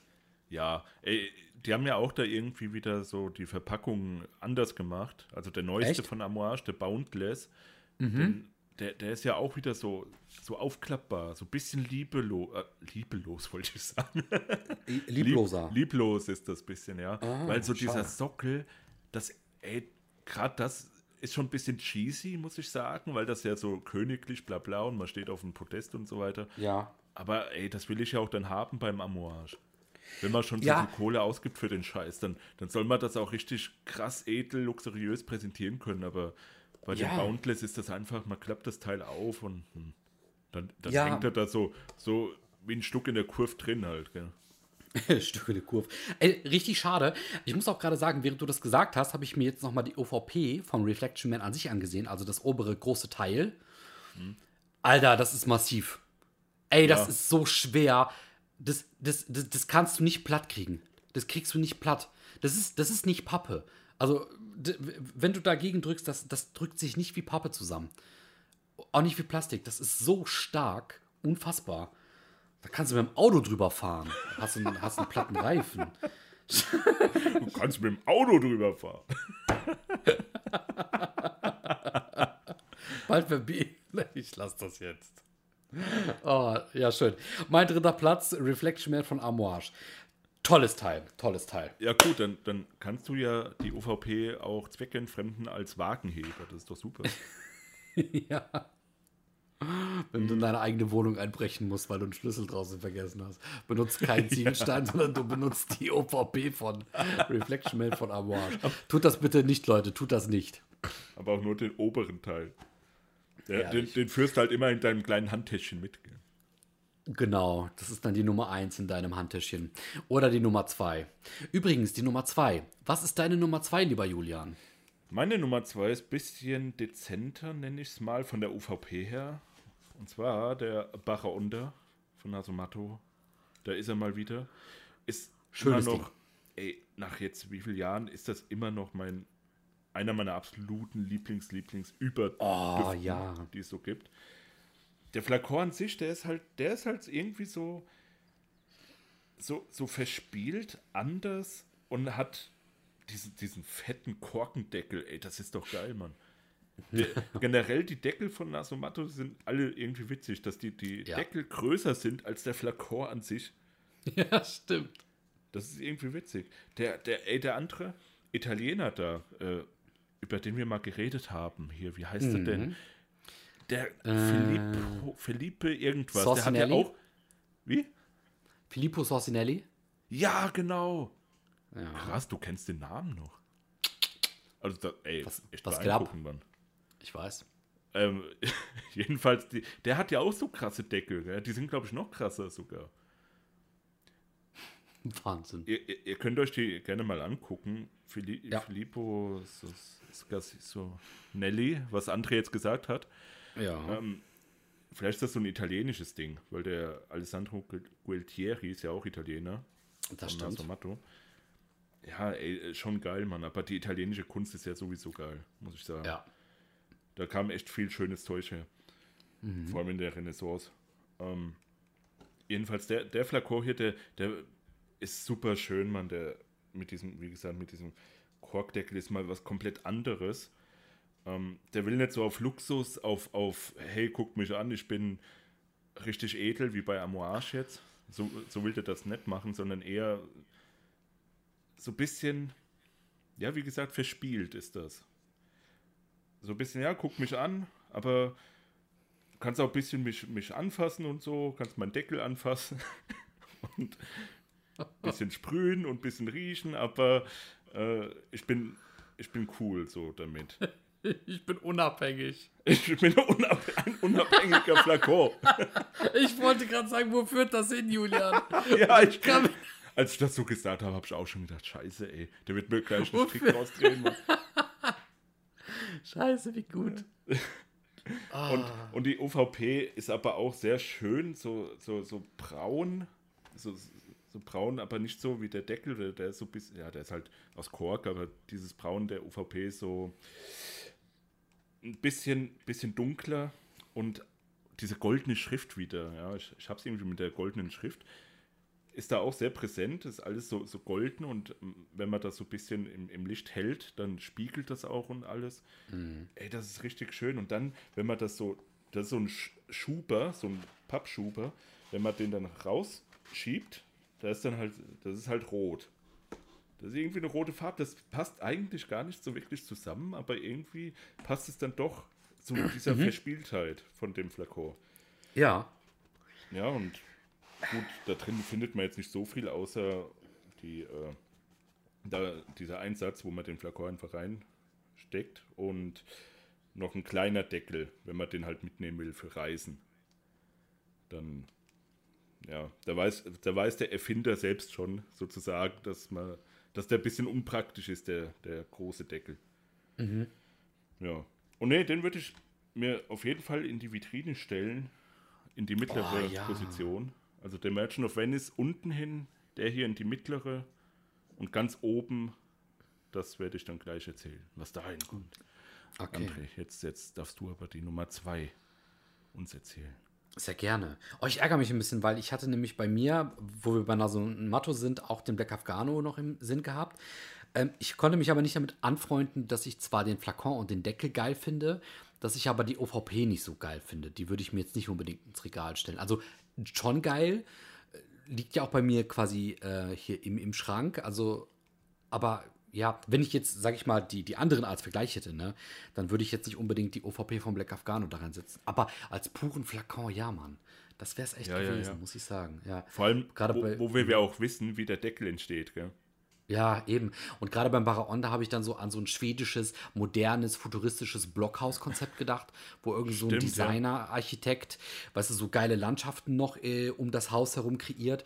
Ja, ey, die haben ja auch da irgendwie wieder so die Verpackung anders gemacht. Also der neueste Echt? von Amouage, der Boundless, mhm. den, der, der ist ja auch wieder so, so aufklappbar, so ein bisschen liebelos, äh, liebelos <laughs> wollte ich sagen. Liebloser. Lieb, lieblos ist das bisschen, ja. Ah, Weil so schade. dieser Sockel, das, ey, gerade das ist schon ein bisschen cheesy, muss ich sagen, weil das ja so königlich, bla bla und man steht auf dem Podest und so weiter. Ja. Aber ey, das will ich ja auch dann haben beim Amouage. Wenn man schon so ja. viel Kohle ausgibt für den Scheiß, dann, dann soll man das auch richtig krass, edel, luxuriös präsentieren können. Aber bei ja. dem Boundless ist das einfach, man klappt das Teil auf und hm, dann, dann ja. hängt er da so, so wie ein Stück in der Kurve drin halt. Gell. <laughs> Stücke der Kurve. Ey, richtig schade. Ich muss auch gerade sagen, während du das gesagt hast, habe ich mir jetzt nochmal die OVP vom Reflection Man an sich angesehen, also das obere große Teil. Hm. Alter, das ist massiv. Ey, das ja. ist so schwer das, das, das, das kannst du nicht platt kriegen. Das kriegst du nicht platt. Das ist, das ist nicht Pappe. Also, wenn du dagegen drückst, das, das drückt sich nicht wie Pappe zusammen. Auch nicht wie Plastik. Das ist so stark, unfassbar. Da kannst du mit dem Auto drüber fahren. Hast einen, hast einen platten Reifen. Du kannst mit dem Auto drüber fahren. Bald verbieten. <laughs> Ich lass das jetzt. Oh, ja, schön. Mein dritter Platz, Reflection Man von Amouage. Tolles Teil, tolles Teil. Ja, gut, dann, dann kannst du ja die OVP auch zweckentfremden als Wagenheber. Das ist doch super. <laughs> ja. Wenn du in deine eigene Wohnung einbrechen musst, weil du einen Schlüssel draußen vergessen hast. Benutzt keinen Ziegelstein, <laughs> ja. sondern du benutzt die OVP von <laughs> Reflection Man von Amouage. Tut das bitte nicht, Leute, tut das nicht. Aber auch nur den oberen Teil. Der, den, den, führst du halt immer in deinem kleinen Handtäschchen mit. Genau, das ist dann die Nummer 1 in deinem Handtäschchen. Oder die Nummer 2. Übrigens, die Nummer 2. Was ist deine Nummer 2, lieber Julian? Meine Nummer 2 ist ein bisschen dezenter, nenne ich es mal, von der UVP her. Und zwar der Bacher Under von Nasomato. Da ist er mal wieder. Ist Schönes immer noch, Ding. ey, nach jetzt wie vielen Jahren ist das immer noch mein einer meiner absoluten Lieblings, Lieblings über oh, ja. die es so gibt. Der Flakon an sich, der ist halt, der ist halt irgendwie so, so, so verspielt, anders und hat diesen, diesen fetten Korkendeckel, ey, das ist doch geil, Mann. Generell die Deckel von Nasomato sind alle irgendwie witzig, dass die, die ja. Deckel größer sind als der Flakon an sich. Ja, stimmt. Das ist irgendwie witzig. Der, der, ey, der andere Italiener da, äh, über den wir mal geredet haben. Hier, wie heißt mhm. er denn? Der Filippo, Felipe irgendwas. Der hat ja auch. Wie? Filippo Sorcinelli? Ja, genau. Ja. Krass, du kennst den Namen noch. Also, da, ey, Was- echt was beeindruckend, Mann. Ich weiß. Ähm, <laughs> jedenfalls, die, der hat ja auch so krasse Deckel. Gell? Die sind, glaube ich, noch krasser sogar. <laughs> Wahnsinn. Ihr, ihr, ihr könnt euch die gerne mal angucken. Fili Ja. Filippo so, so Nelly, was André jetzt gesagt hat. Ja. Ähm, vielleicht ist das so ein italienisches Ding, weil der Alessandro Gu- Gualtieri ist ja auch Italiener. das stimmt. Ja, ey, schon geil, Mann. Aber die italienische Kunst ist ja sowieso geil, muss ich sagen. Ja. Da kam echt viel schönes Zeug her. Mhm. Vor allem in der Renaissance. Ähm, jedenfalls, der, der Flakor hier, der, der ist super schön, Mann. Der mit diesem, wie gesagt, mit diesem Korkdeckel ist mal was komplett anderes. Ähm, der will nicht so auf Luxus, auf, auf, hey, guckt mich an, ich bin richtig edel, wie bei Amouage jetzt. So, so will der das nicht machen, sondern eher so ein bisschen, ja, wie gesagt, verspielt ist das. So ein bisschen, ja, guck mich an, aber kannst auch ein bisschen mich, mich anfassen und so, kannst meinen Deckel anfassen <laughs> und ein bisschen sprühen und ein bisschen riechen, aber äh, ich, bin, ich bin cool so damit. <laughs> <laughs> Ich bin unabhängig. Ich bin unab ein unabhängiger Flakon. <laughs> Ich wollte gerade sagen, wo führt das hin, Julian? <laughs> ja, ich Kann- Als ich das so gesagt habe, habe ich auch schon gedacht, scheiße, ey, der wird mir gleich einen Strick rausdrehen. Scheiße, wie gut. Ah. Und, und die OVP ist aber auch sehr schön, so, so, so braun, so, so braun, aber nicht so wie der Deckel, der, der ist so bisschen, ja, der ist halt aus Kork, aber dieses Braun der OVP ist so ein bisschen, bisschen dunkler und diese goldene Schrift wieder, ja, ich, ich habe es irgendwie mit der goldenen Schrift, ist da auch sehr präsent, ist alles so, so golden und ähm, wenn man das so ein bisschen im, im Licht hält, dann spiegelt das auch und alles. Ey, das ist richtig schön. Und dann, wenn man das so, das ist so ein Sch- Schuber, so ein Pappschuber, wenn man den dann rausschiebt, da ist dann halt, das ist halt rot. Das ist irgendwie eine rote Farbe, das passt eigentlich gar nicht so wirklich zusammen, aber irgendwie passt es dann doch zu <clears throat> dieser Verspieltheit von dem Flakon. Ja. Ja, und gut, da drin findet man jetzt nicht so viel, außer die, äh, da, dieser Einsatz, wo man den Flakon einfach reinsteckt und noch ein kleiner Deckel, wenn man den halt mitnehmen will für Reisen. Dann, ja, da weiß, da weiß der Erfinder selbst schon sozusagen, dass man, dass der ein bisschen unpraktisch ist, der, der große Deckel. Ja. Und nee, den würde ich mir auf jeden Fall in die Vitrine stellen, in die mittlere Oh, ja. Position. Also der Merchant of Venice unten hin, der hier in die mittlere und ganz oben, das werde ich dann gleich erzählen, was da hinkommt. Okay. André, jetzt, jetzt darfst du aber die Nummer zwei uns erzählen. Sehr gerne. Oh, ich ärgere mich ein bisschen, weil ich hatte nämlich bei mir, wo wir bei Naso Matto sind, auch den Black Afghano noch im Sinn gehabt. Ähm, ich konnte mich aber nicht damit anfreunden, dass ich zwar den Flakon und den Deckel geil finde, dass ich aber die OVP nicht so geil finde. Die würde ich mir jetzt nicht unbedingt ins Regal stellen. Also schon geil, äh, liegt ja auch bei mir quasi äh, hier im, im Schrank. Also, aber ja, wenn ich jetzt, sag ich mal, die, die anderen als Vergleich hätte, ne, dann würde ich jetzt nicht unbedingt die OVP vom Black Afghano da reinsetzen. Aber als puren Flakon, ja, Mann. Das wäre es echt Ja, ja, gewesen, ja. muss ich sagen. Ja. Vor allem, Gerade wo, bei- wo wir, wir auch wissen, wie der Deckel entsteht. Gell? Ja, eben. Und gerade beim Baraonda habe ich dann so an so ein schwedisches, modernes, futuristisches Blockhaus-Konzept gedacht, wo irgend so ein ja. Designer, Architekt, weißt du, so geile Landschaften noch äh, um das Haus herum kreiert.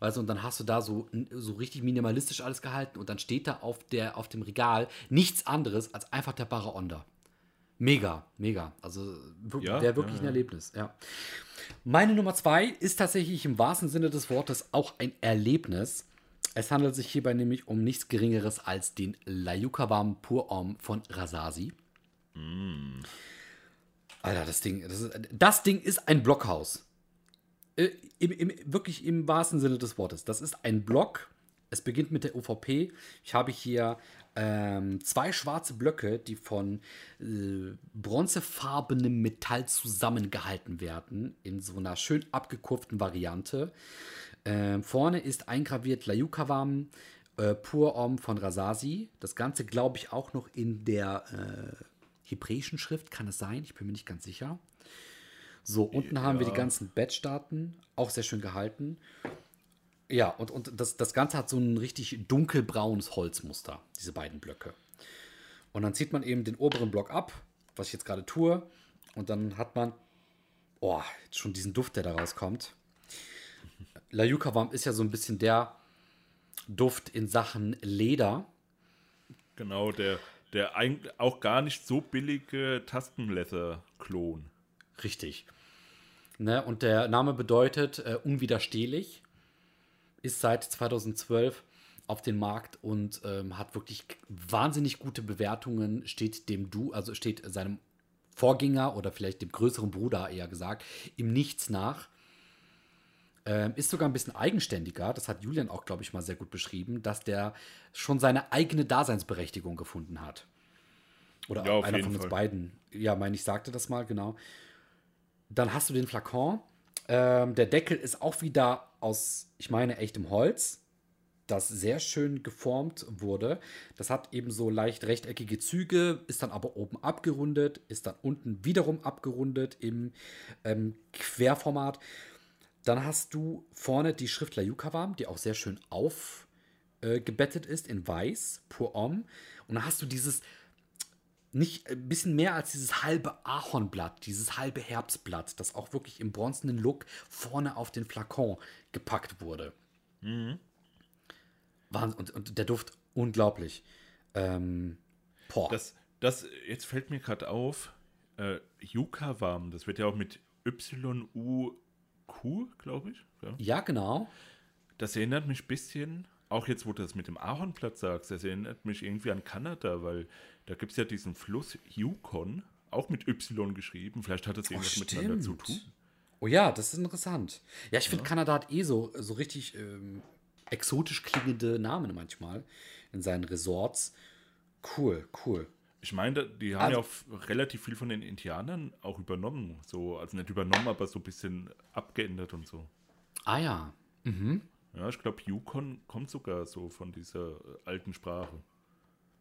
Du, und dann hast du da so, so richtig minimalistisch alles gehalten und dann steht da auf, der, auf dem Regal nichts anderes als einfach der Baraonda. Mega, mega. Also Ja, wäre wirklich ja, ein. Erlebnis, ja. Meine Nummer zwei ist tatsächlich im wahrsten Sinne des Wortes auch ein Erlebnis. Es handelt sich hierbei nämlich um nichts Geringeres als den Layukavam Pur Om von Rasasi. Alter, das Ding, das, ist, das Ding ist ein Blockhaus. Äh, im, im, wirklich im wahrsten Sinne des Wortes. Das ist ein Block. Es beginnt mit der UVP. Ich habe hier ähm, zwei schwarze Blöcke, die von äh, bronzefarbenem Metall zusammengehalten werden, in so einer schön abgekurften Variante. Ähm, vorne ist eingraviert Layukavam äh, Pur Om von Rasasi. Das Ganze, glaube ich, auch noch in der äh, hebräischen Schrift, kann es sein? Ich bin mir nicht ganz sicher. So, unten haben wir die Ja. ganzen Bettstaaten, auch sehr schön gehalten. Ja, und, und das, das Ganze hat so ein richtig dunkelbraunes Holzmuster, diese beiden Blöcke. Und dann zieht man eben den oberen Block ab, was ich jetzt gerade tue. Und dann hat man, oh, jetzt schon diesen Duft, der da rauskommt. La Yucca Warm ist ja so ein bisschen der Duft in Sachen Leder. Genau, der, der eigentlich auch gar nicht so billige Tastenleather-Klon. Richtig. Ne, und der Name bedeutet äh, unwiderstehlich. Ist seit 2012 auf dem Markt und ähm, hat wirklich wahnsinnig gute Bewertungen. Steht dem Du, also steht seinem Vorgänger oder vielleicht dem größeren Bruder eher gesagt, im Nichts nach. Ähm, ist sogar ein bisschen eigenständiger. Das hat Julian auch, glaube ich, mal sehr gut beschrieben, dass der schon seine eigene Daseinsberechtigung gefunden hat. Oder Ja, einer von uns Fall. beiden. Ja, meine ich, sagte das mal, genau. Dann hast du den Flakon. Ähm, der Deckel ist auch wieder aus, ich meine, echtem Holz, das sehr schön geformt wurde. Das hat eben so leicht rechteckige Züge, ist dann aber oben abgerundet, ist dann unten wiederum abgerundet im ähm, Querformat. Dann hast du vorne die Schrift La Yucavam, die auch sehr schön aufgebettet ist in weiß, pur homme. Und dann hast du dieses nicht ein bisschen mehr als dieses halbe Ahornblatt, dieses halbe Herbstblatt, das auch wirklich im bronzenen Look vorne auf den Flakon gepackt wurde. Wahnsinn. Und, und der Duft unglaublich. Ähm, boah. Das, das, jetzt fällt mir gerade auf, äh, Yucca warm, das wird ja auch mit Y-U-Q, glaube ich. Ja. ja, genau. Das erinnert mich ein bisschen, auch jetzt, wo du das mit dem Ahornblatt sagst, das erinnert mich irgendwie an Kanada, weil da gibt es ja diesen Fluss Yukon, auch mit Y geschrieben. Vielleicht hat das irgendwas miteinander zu tun. Oh ja, das ist interessant. Ja, ich finde, Kanada hat eh so, so richtig ähm, exotisch klingende Namen manchmal in seinen Resorts. Cool, cool. Ich meine, die haben Also- ja auch relativ viel von den Indianern auch übernommen. So, also nicht übernommen, aber so ein bisschen abgeändert und so. Ah ja. Ja, ich glaube, Yukon kommt sogar so von dieser äh, alten Sprache.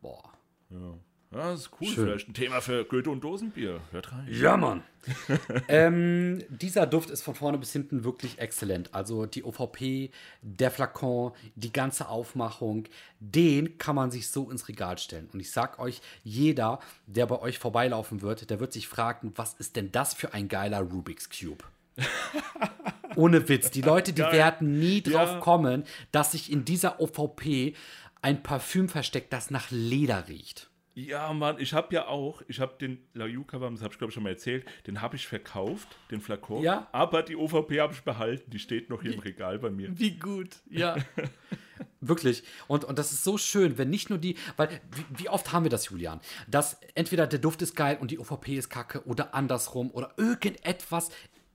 Boah. Ja. Ja, das ist cool. Schön. Vielleicht ein Thema für Goethe und Dosenbier. Hört rein. Ja, Mann. <laughs> ähm, dieser Duft ist von vorne bis hinten wirklich exzellent. Also die OVP, der Flakon, die ganze Aufmachung, den kann man sich so ins Regal stellen. Und ich sag euch, jeder, der bei euch vorbeilaufen wird, der wird sich fragen, was ist denn das für ein geiler Rubik's Cube? <laughs> Ohne Witz. Die Leute, die Geil. werden nie drauf Ja. kommen, dass sich in dieser OVP ein Parfüm versteckt, das nach Leder riecht. Ja, Mann, ich habe ja auch, ich habe den La Yucca, das habe ich glaube ich schon mal erzählt, den habe ich verkauft, den Flakon. Ja. Aber die OVP habe ich behalten, die steht noch hier im Regal bei mir. Wie gut, ja. <laughs> Wirklich. Und, und das ist so schön, wenn nicht nur die, weil wie, wie oft haben wir das, Julian? Dass entweder der Duft ist geil und die OVP ist kacke oder andersrum oder irgendetwas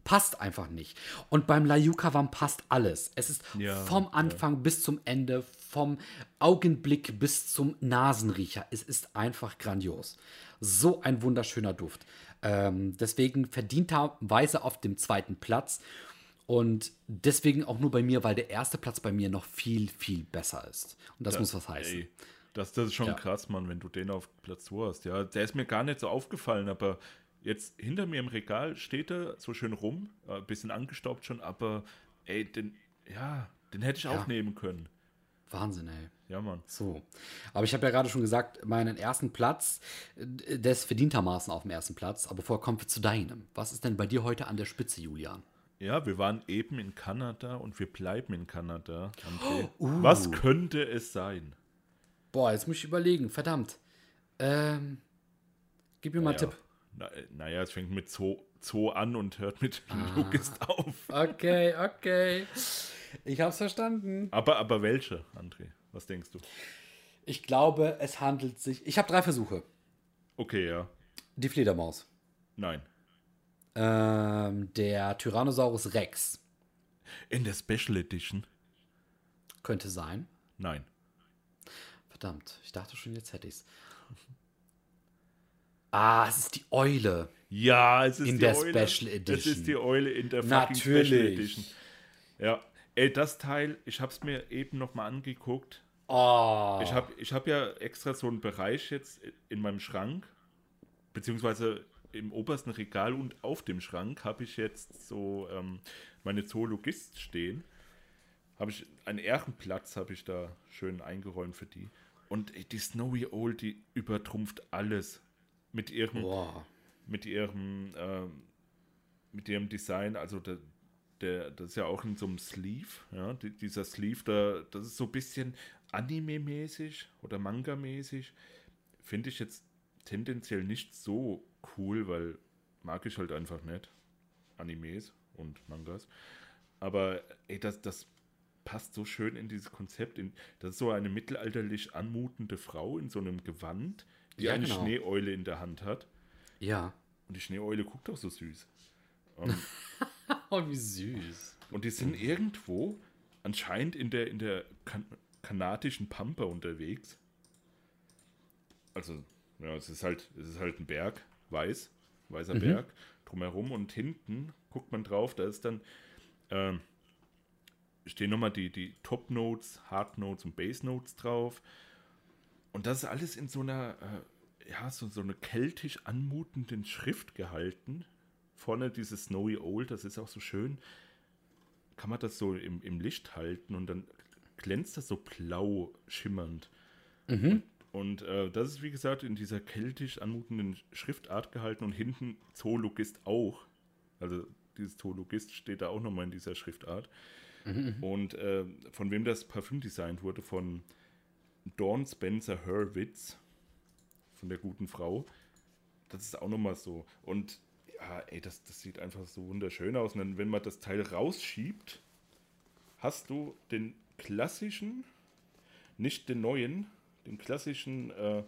passt einfach nicht. Und beim La Yucavam passt alles. Es ist Ja, vom Anfang bis zum Ende, vom Augenblick bis zum Nasenriecher. Es ist einfach grandios. So ein wunderschöner Duft. Ähm, deswegen verdienterweise auf dem zweiten Platz. Und deswegen auch nur bei mir, weil der erste Platz bei mir noch viel, viel besser ist. Und das, muss was heißen. Ey, das, das ist schon Ja. krass, Mann, wenn du den auf Platz 2 hast. Ja, der ist mir gar nicht so aufgefallen, aber jetzt hinter mir im Regal steht er so schön rum, äh, ein bisschen angestaubt schon, aber ey, den, ja, den hätte ich Ja. auch nehmen können. Wahnsinn, ey. Ja, Mann. So. Aber ich habe ja gerade schon gesagt, meinen ersten Platz, äh, der ist verdientermaßen auf dem ersten Platz. Aber vorher kommen wir zu deinem. Was ist denn bei dir heute an der Spitze, Julian? Ja, wir waren eben in Kanada und wir bleiben in Kanada. André. <gasps> Uh. Was könnte es sein? Boah, jetzt muss ich überlegen. Verdammt. Ähm, gib mir mal einen Ja. Tipp. Na, äh, naja, es fängt mit Zoo, Zoo an und hört mit Ah. Luke ist auf. Okay, okay. Ich hab's verstanden. Aber, aber welche, André? Was denkst du? Ich glaube, es handelt sich. Ich habe drei Versuche. Okay, ja. Die Fledermaus. Nein. Ähm, der Tyrannosaurus Rex In der Special Edition? könnte sein. Nein. Verdammt, ich dachte schon, jetzt hätte ich's. Ah, es ist die Eule. Ja, es ist In die der Eule. Special Es Edition. ist die Eule in der fucking Special Natürlich. Edition. Ja. Ey, das Teil, ich hab's mir eben noch mal angeguckt. Oh. Ich habe ich hab ja extra so einen Bereich jetzt in meinem Schrank, beziehungsweise im obersten Regal und auf dem Schrank habe ich jetzt so ähm, meine Zoologist stehen. Habe ich einen Ehrenplatz, habe ich da schön eingeräumt für die. Und ey, die Snowy Old, die übertrumpft alles mit ihrem, Boah. mit ihrem, ähm, mit ihrem Design. Also der, der, das ist ja auch in so einem Sleeve, ja, die, dieser Sleeve, da, das ist so ein bisschen Anime-mäßig oder Manga-mäßig. Finde ich jetzt tendenziell nicht so cool, weil mag ich halt einfach nicht. Animes und Mangas. Aber ey, das, das passt so schön in dieses Konzept. In, das ist so eine mittelalterlich anmutende Frau in so einem Gewand, die Ja, eine genau. Schneeeule in der Hand hat. Ja. Und die Schneeeule guckt auch so süß. Ähm, <laughs> Oh, wie süß. und die sind irgendwo anscheinend in der, in der kan kanadischen Pampa unterwegs. Also, ja, es ist halt, es ist halt ein Berg, weiß, weißer Berg, drumherum und hinten guckt man drauf, da ist dann, ähm, stehen nochmal die, die Top Notes, Hard Notes und Bass Notes drauf. Und das ist alles in so einer, äh, ja, so, so eine keltisch anmutenden Schrift gehalten. Vorne dieses Snowy Old, das ist auch so schön. Kann man das so im, im Licht halten und dann glänzt das so blau schimmernd. Und, und äh, das ist, wie gesagt, in dieser keltisch anmutenden Schriftart gehalten und hinten Zoologist auch. Also dieses Zoologist steht da auch nochmal in dieser Schriftart. Und äh, von wem das Parfüm designt wurde, von Dawn Spencer Hurwitz, von der guten Frau. Das ist auch nochmal so. Und ja, ey, das, das sieht einfach so wunderschön aus. Und dann, wenn man das Teil rausschiebt, hast du den klassischen, nicht den neuen, den klassischen, äh,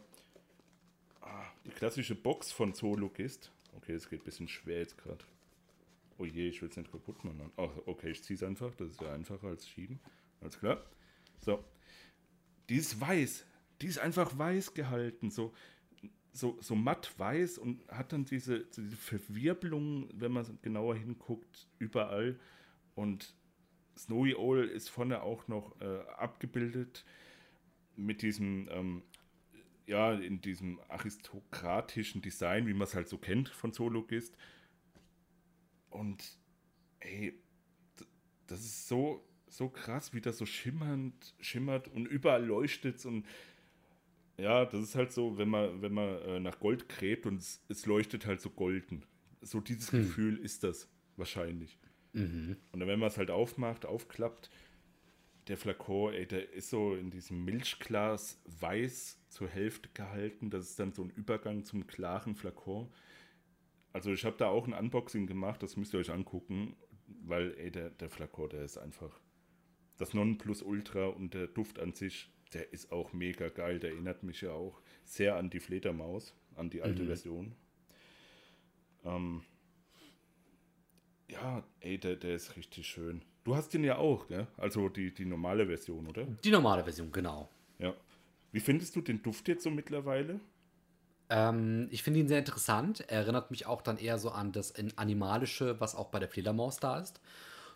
ah, die klassische Box von Zoologist. Okay, es geht ein bisschen schwer jetzt gerade. Oh je, ich will es nicht kaputt machen. Oh, okay, ich ziehe es einfach. Das ist ja einfacher als schieben. Alles klar. So. Die ist weiß. Die ist einfach weiß gehalten. So, so, so matt weiß und hat dann diese, diese Verwirbelung, wenn man genauer hinguckt, überall. Und Snowy Owl ist vorne auch noch äh, abgebildet mit diesem, ähm, ja, in diesem aristokratischen Design, wie man es halt so kennt von Zoologist. Und ey, d- das ist so, so krass, wie das so schimmernd, schimmert und überall leuchtet und ja, das ist halt so, wenn man, wenn man äh, nach Gold gräbt und es, es leuchtet halt so golden. So dieses Gefühl ist das wahrscheinlich. Und dann, wenn man es halt aufmacht, aufklappt, der Flakon, ey, der ist so in diesem Milchglas weiß zur Hälfte gehalten. Das ist dann so ein Übergang zum klaren Flakon. Also ich habe da auch ein Unboxing gemacht, das müsst ihr euch angucken, weil ey, der, der Flakon, der ist einfach das Nonplusultra und der Duft an sich, der ist auch mega geil. Der erinnert mich ja auch sehr an die Fledermaus, an die alte Version. Ähm, ja, ey, der, der ist richtig schön. Du hast den ja auch, gell? Also die, die normale Version, oder? Die normale Version, genau. Ja. Wie findest du den Duft jetzt so mittlerweile? Ähm, ich finde ihn sehr interessant. Er erinnert mich auch dann eher so an das Animalische, was auch bei der Fledermaus da ist.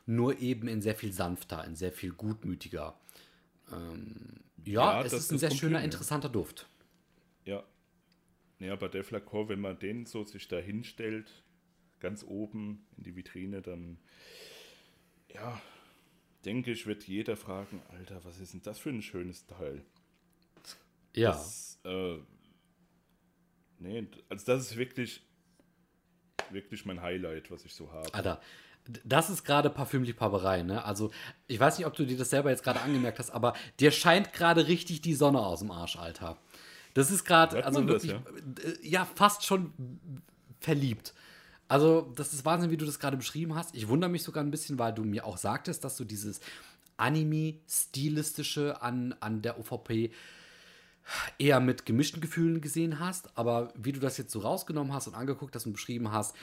Nur eben in sehr viel sanfter, in sehr viel gutmütiger. Ähm, ja, Ja, es das- ist ein sehr schöner, interessanter Duft. Ja. Ja, aber der Flakon, wenn man den so sich da hinstellt, ganz oben in die Vitrine, dann, ja, denke ich, wird jeder fragen, Alter, was ist denn das für ein schönes Teil? Ja. Das, äh, nee, also das ist wirklich, wirklich mein Highlight, was ich so habe. Alter, das ist gerade Parfümliebhaberei, ne? Also, ich weiß nicht, ob du dir das selber jetzt gerade angemerkt hast, aber dir scheint gerade richtig die Sonne aus dem Arsch, Alter. Das ist gerade, also man das, wirklich, ja? ja, fast schon verliebt. Also, das ist Wahnsinn, wie du das gerade beschrieben hast. Ich wundere mich sogar ein bisschen, weil du mir auch sagtest, dass du dieses Anime-Stilistische an, an der OVP eher mit gemischten Gefühlen gesehen hast. Aber wie du das jetzt so rausgenommen hast und angeguckt hast und beschrieben hast,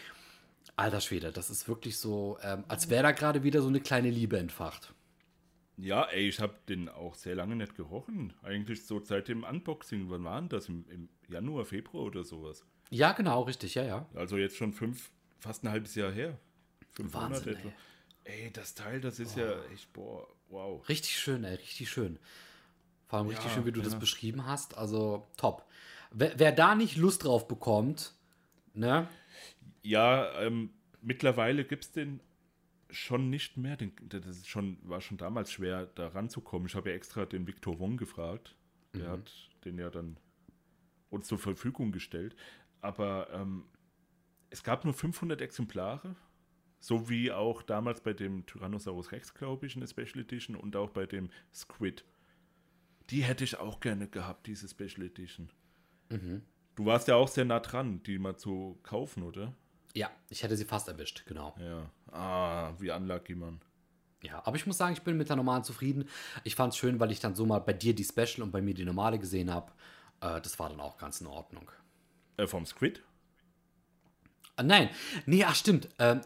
alter Schwede, das ist wirklich so, ähm, als wäre da gerade wieder so eine kleine Liebe entfacht. Ja, ey, ich habe den auch sehr lange nicht gerochen. Eigentlich so seit dem Unboxing. Wann war denn das? Im, Im Januar, Februar oder sowas? Ja, genau, richtig, ja, ja. Also jetzt schon fünf, fast ein halbes Jahr her. Fünf Wahnsinn, Monate etwa. Ey, das Teil, das ist ja echt, boah, wow. Richtig schön, ey, richtig schön. Vor allem richtig Ja, schön, wie du das ja. beschrieben hast. Also top. Wer, wer da nicht Lust drauf bekommt, ne? Ja, ähm, mittlerweile gibt es den schon nicht mehr. Den, das schon, war schon damals schwer, da ranzukommen. Ich habe ja extra den Victor Wong gefragt. Der hat den ja dann uns zur Verfügung gestellt. Aber ähm, es gab nur 500 Exemplare. So wie auch damals bei dem Tyrannosaurus Rex, glaube ich, eine Special Edition und auch bei dem Squid. Die hätte ich auch gerne gehabt, diese Special Edition. Du warst ja auch sehr nah dran, die mal zu kaufen, oder? Ja, ich hätte sie fast erwischt, genau. Ja. Ah, wie unlucky, Mann. Ja, aber ich muss sagen, ich bin mit der normalen zufrieden. Ich fand es schön, weil ich dann so mal bei dir die Special und bei mir die normale gesehen habe. Äh, das war dann auch ganz in Ordnung. Äh, vom Squid? Ah, nein, nee, ach stimmt. Ähm,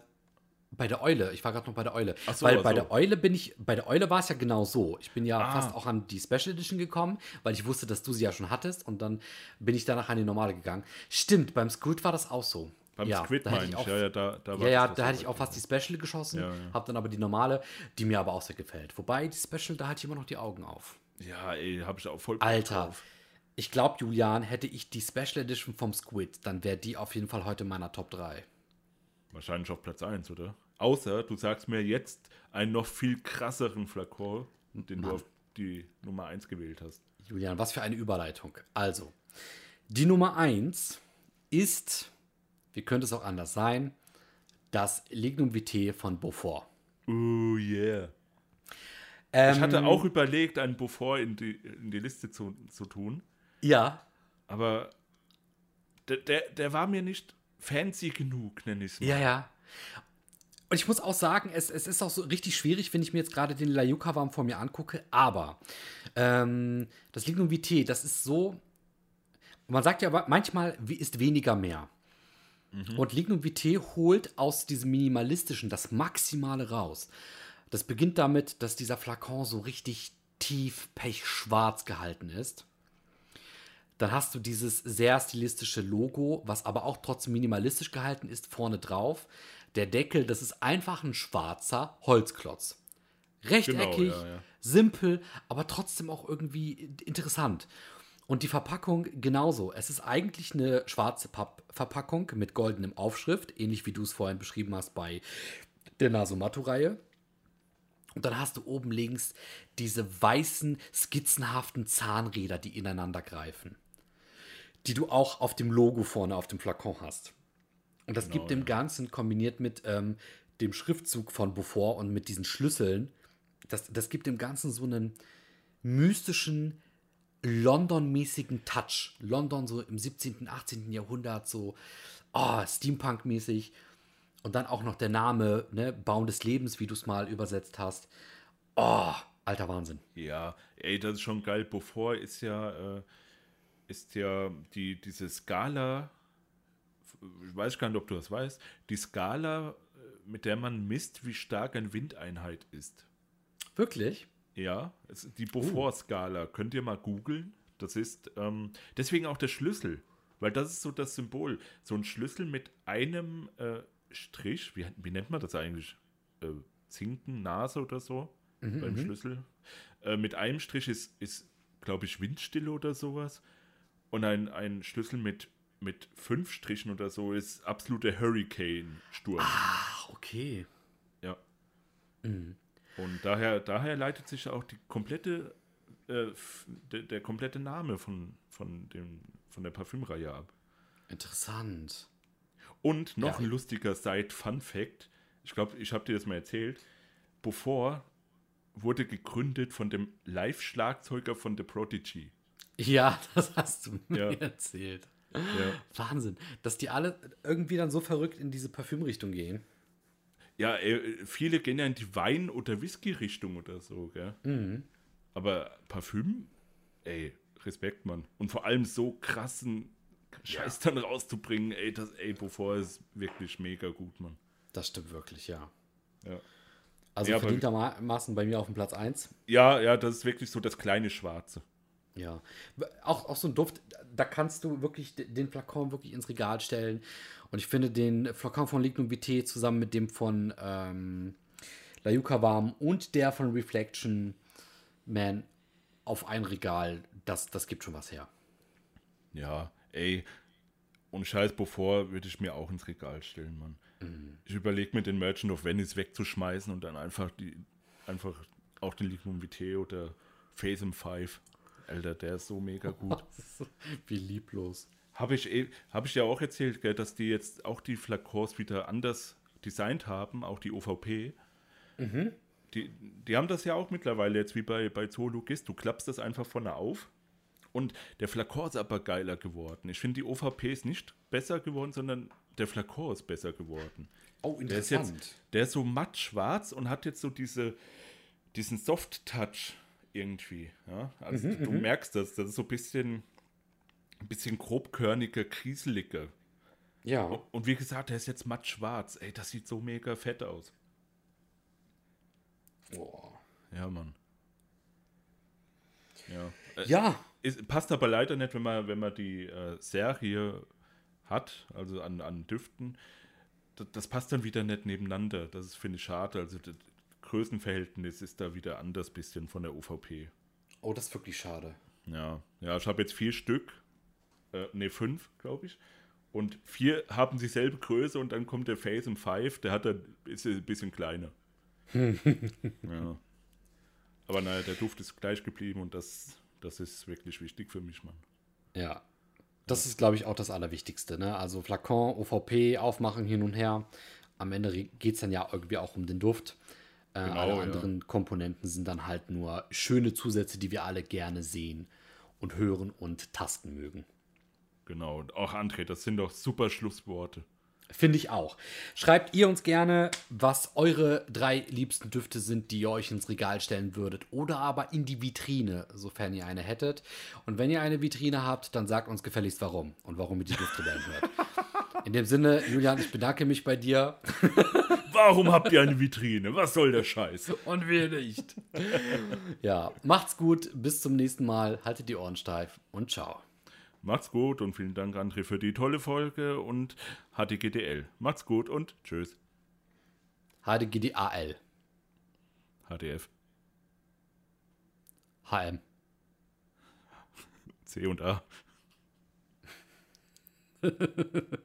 bei der Eule, ich war gerade noch bei der Eule. Ach so, weil bei so. der Eule bin ich, bei der Eule war es ja genau so. Ich bin ja Ah. fast auch an die Special Edition gekommen, weil ich wusste, dass du sie ja schon hattest und dann bin ich danach an die normale gegangen. Stimmt, beim Squid war das auch so. Beim ja, Squid meine ich. auch, Ja, ja, da, da ja, ja, da hätte ich auch fast die Special geschossen, Ja, ja. hab dann aber die normale, die mir aber auch sehr gefällt. Wobei die Special, da hatte ich immer noch die Augen auf. Ja, ey, habe ich auch voll Alter, drauf. ich glaube, Julian, hätte ich die Special Edition vom Squid, dann wäre die auf jeden Fall heute in meiner Top 3. Wahrscheinlich auf Platz 1, oder? Außer du sagst mir jetzt einen noch viel krasseren Flakon, den du auf die Nummer 1 gewählt hast. Julian, was für eine Überleitung. Also, die Nummer 1 ist, wie könnte es auch anders sein, das Lignum Vitae von Beaufort. Oh yeah. Ähm, Ich hatte auch überlegt, einen Beaufort in die, in die Liste zu, zu tun, Ja, aber der, der, der war mir nicht fancy genug, nenne ich es mal. ja, ja. Und ich muss auch sagen, es, es ist auch so richtig schwierig, wenn ich mir jetzt gerade den Layuka-Warm vor mir angucke, aber ähm, das Lignum Vitae, das ist so, man sagt ja manchmal, ist weniger mehr. Und Lignum Vitae holt aus diesem Minimalistischen das Maximale raus. Das beginnt damit, dass dieser Flakon so richtig tief pechschwarz gehalten ist. Dann hast du dieses sehr stilistische Logo, was aber auch trotzdem minimalistisch gehalten ist, vorne drauf. Der Deckel, das ist einfach ein schwarzer Holzklotz. Rechteckig, ja, ja. simpel, aber trotzdem auch irgendwie interessant. Und die Verpackung genauso. Es ist eigentlich eine schwarze Pappverpackung mit goldenem Aufschrift, ähnlich wie du es vorhin beschrieben hast bei der Nasomatto-Reihe. Und dann hast du oben links diese weißen, skizzenhaften Zahnräder, die ineinander greifen. Die du auch auf dem Logo vorne auf dem Flakon hast. Und das gibt dem Ganzen kombiniert mit ähm, dem Schriftzug von Beaufort und mit diesen Schlüsseln, das, das gibt dem Ganzen so einen mystischen, London-mäßigen Touch. London so im 17., 18. Jahrhundert, so oh, Steampunk-mäßig. Und dann auch noch der Name, ne, Baum des Lebens, wie du es mal übersetzt hast. Oh, alter Wahnsinn. Ja, ey, das ist schon geil. Beaufort ist ja, äh, ist ja die, diese Skala, ich weiß gar nicht, ob du das weißt, die Skala, äh, mit der man misst, wie stark eine Windeinheit ist. Wirklich? Ja, die Beaufort-Skala, könnt ihr mal googeln. Das ist ähm, deswegen auch der Schlüssel, weil das ist so das Symbol. So ein Schlüssel mit einem äh, Strich, wie, wie nennt man das eigentlich? Äh, Zinken, Nase oder so beim Schlüssel. Äh, mit einem Strich ist, ist glaube ich, Windstille oder sowas. Und ein, ein Schlüssel mit, mit fünf Strichen oder so ist absoluter Hurricane-Sturm. Ach, okay. Ja. Und daher, daher leitet sich auch die komplette, äh, der, der komplette Name von, von, dem, von der Parfümreihe ab. Interessant. Und noch Ja. ein lustiger Side-Fun-Fact. Ich glaube, ich habe dir das mal erzählt. Beaufort wurde gegründet von dem Live-Schlagzeuger von The Prodigy. Ja, <laughs> das hast du mir Ja. erzählt. Ja. Wahnsinn, dass die alle irgendwie dann so verrückt in diese Parfümrichtung gehen. Ja, äh, viele gehen ja in die Wein- oder Whisky-Richtung oder so, gell? Mhm. Aber Parfüm, ey, Respekt, Mann. Und vor allem so krassen Scheiß dann rauszubringen, ey, das, ey, bevor ist wirklich mega gut, Mann. Das stimmt wirklich, ja. Ja. Also Ja, verdientermaßen bei mir auf dem Platz 1. ja, ja, das ist wirklich so das kleine Schwarze. Ja. Auch, auch so ein Duft, da kannst du wirklich den Flakon wirklich ins Regal stellen. Und ich finde den Flakon von Lignum Vitae zusammen mit dem von ähm, La Yucca Warm und der von Reflection Man auf ein Regal, das, das gibt schon was her. Ja, ey. Und Scheiß bevor würde ich mir auch ins Regal stellen, Mann. Mhm. Ich überlege mir den Merchant of Venice wegzuschmeißen und dann einfach die, einfach auch den Lignum Vitae oder Phasm 5. Alter, der ist so mega <laughs> gut. Wie lieblos. Habe ich, eh- hab ich ja auch erzählt, gell, dass die jetzt auch die Flakons wieder anders designt haben, auch die OVP. Die, die haben das ja auch mittlerweile jetzt wie bei, bei Zoologist. Du klappst das einfach vorne auf und der Flakon ist aber geiler geworden. Ich finde, die OVP ist nicht besser geworden, sondern der Flakon ist besser geworden. Oh, Der ist jetzt, der ist so matt schwarz und hat jetzt so diese, diesen Soft-Touch irgendwie. Ja? Also du merkst das, das ist so ein bisschen, ein bisschen grobkörniger, krieseliger. ja. Und wie gesagt, der ist jetzt matt schwarz. Ey, das sieht so mega fett aus. Boah. Ja, Mann. Ja. Äh, Ja. Ist, passt aber leider nicht, wenn man, wenn man die äh, Serie hat, also an, an Düften. Das, das passt dann wieder nicht nebeneinander. Das ist, finde ich, schade. Also das Größenverhältnis ist da wieder anders bisschen von der OVP. Oh, das ist wirklich schade. Ja, ja, ich habe jetzt vier Stück, äh, ne, fünf, glaube ich. Und vier haben dieselbe Größe und dann kommt der Phasm 5, der hat dann, ist ein bisschen kleiner. <laughs> ja. Aber naja, der Duft ist gleich geblieben und das, das ist wirklich wichtig für mich, Mann. Ja. Das ist, glaube ich, auch das Allerwichtigste. Ne? Also Flakon, OVP, aufmachen hin und her. Am Ende geht es dann ja irgendwie auch um den Duft. Äh, Genau, alle ja. anderen Komponenten sind dann halt nur schöne Zusätze, die wir alle gerne sehen und hören und tasten mögen. Genau. Und auch André, das sind doch super Schlussworte. Finde ich auch. Schreibt ihr uns gerne, was eure drei liebsten Düfte sind, die ihr euch ins Regal stellen würdet. Oder aber in die Vitrine, sofern ihr eine hättet. Und wenn ihr eine Vitrine habt, dann sagt uns gefälligst warum und warum ihr die Düfte werden hört. <laughs> In dem Sinne, Julian, ich bedanke mich bei dir. <laughs> Warum habt ihr eine Vitrine? Was soll der Scheiß? Und wir nicht. Ja, macht's gut. Bis zum nächsten Mal. Haltet die Ohren steif und ciao. Macht's gut und vielen Dank, André, für die tolle Folge und HDGDL. Macht's gut und tschüss. HDGDAL. HDF. HM. C und A. <laughs>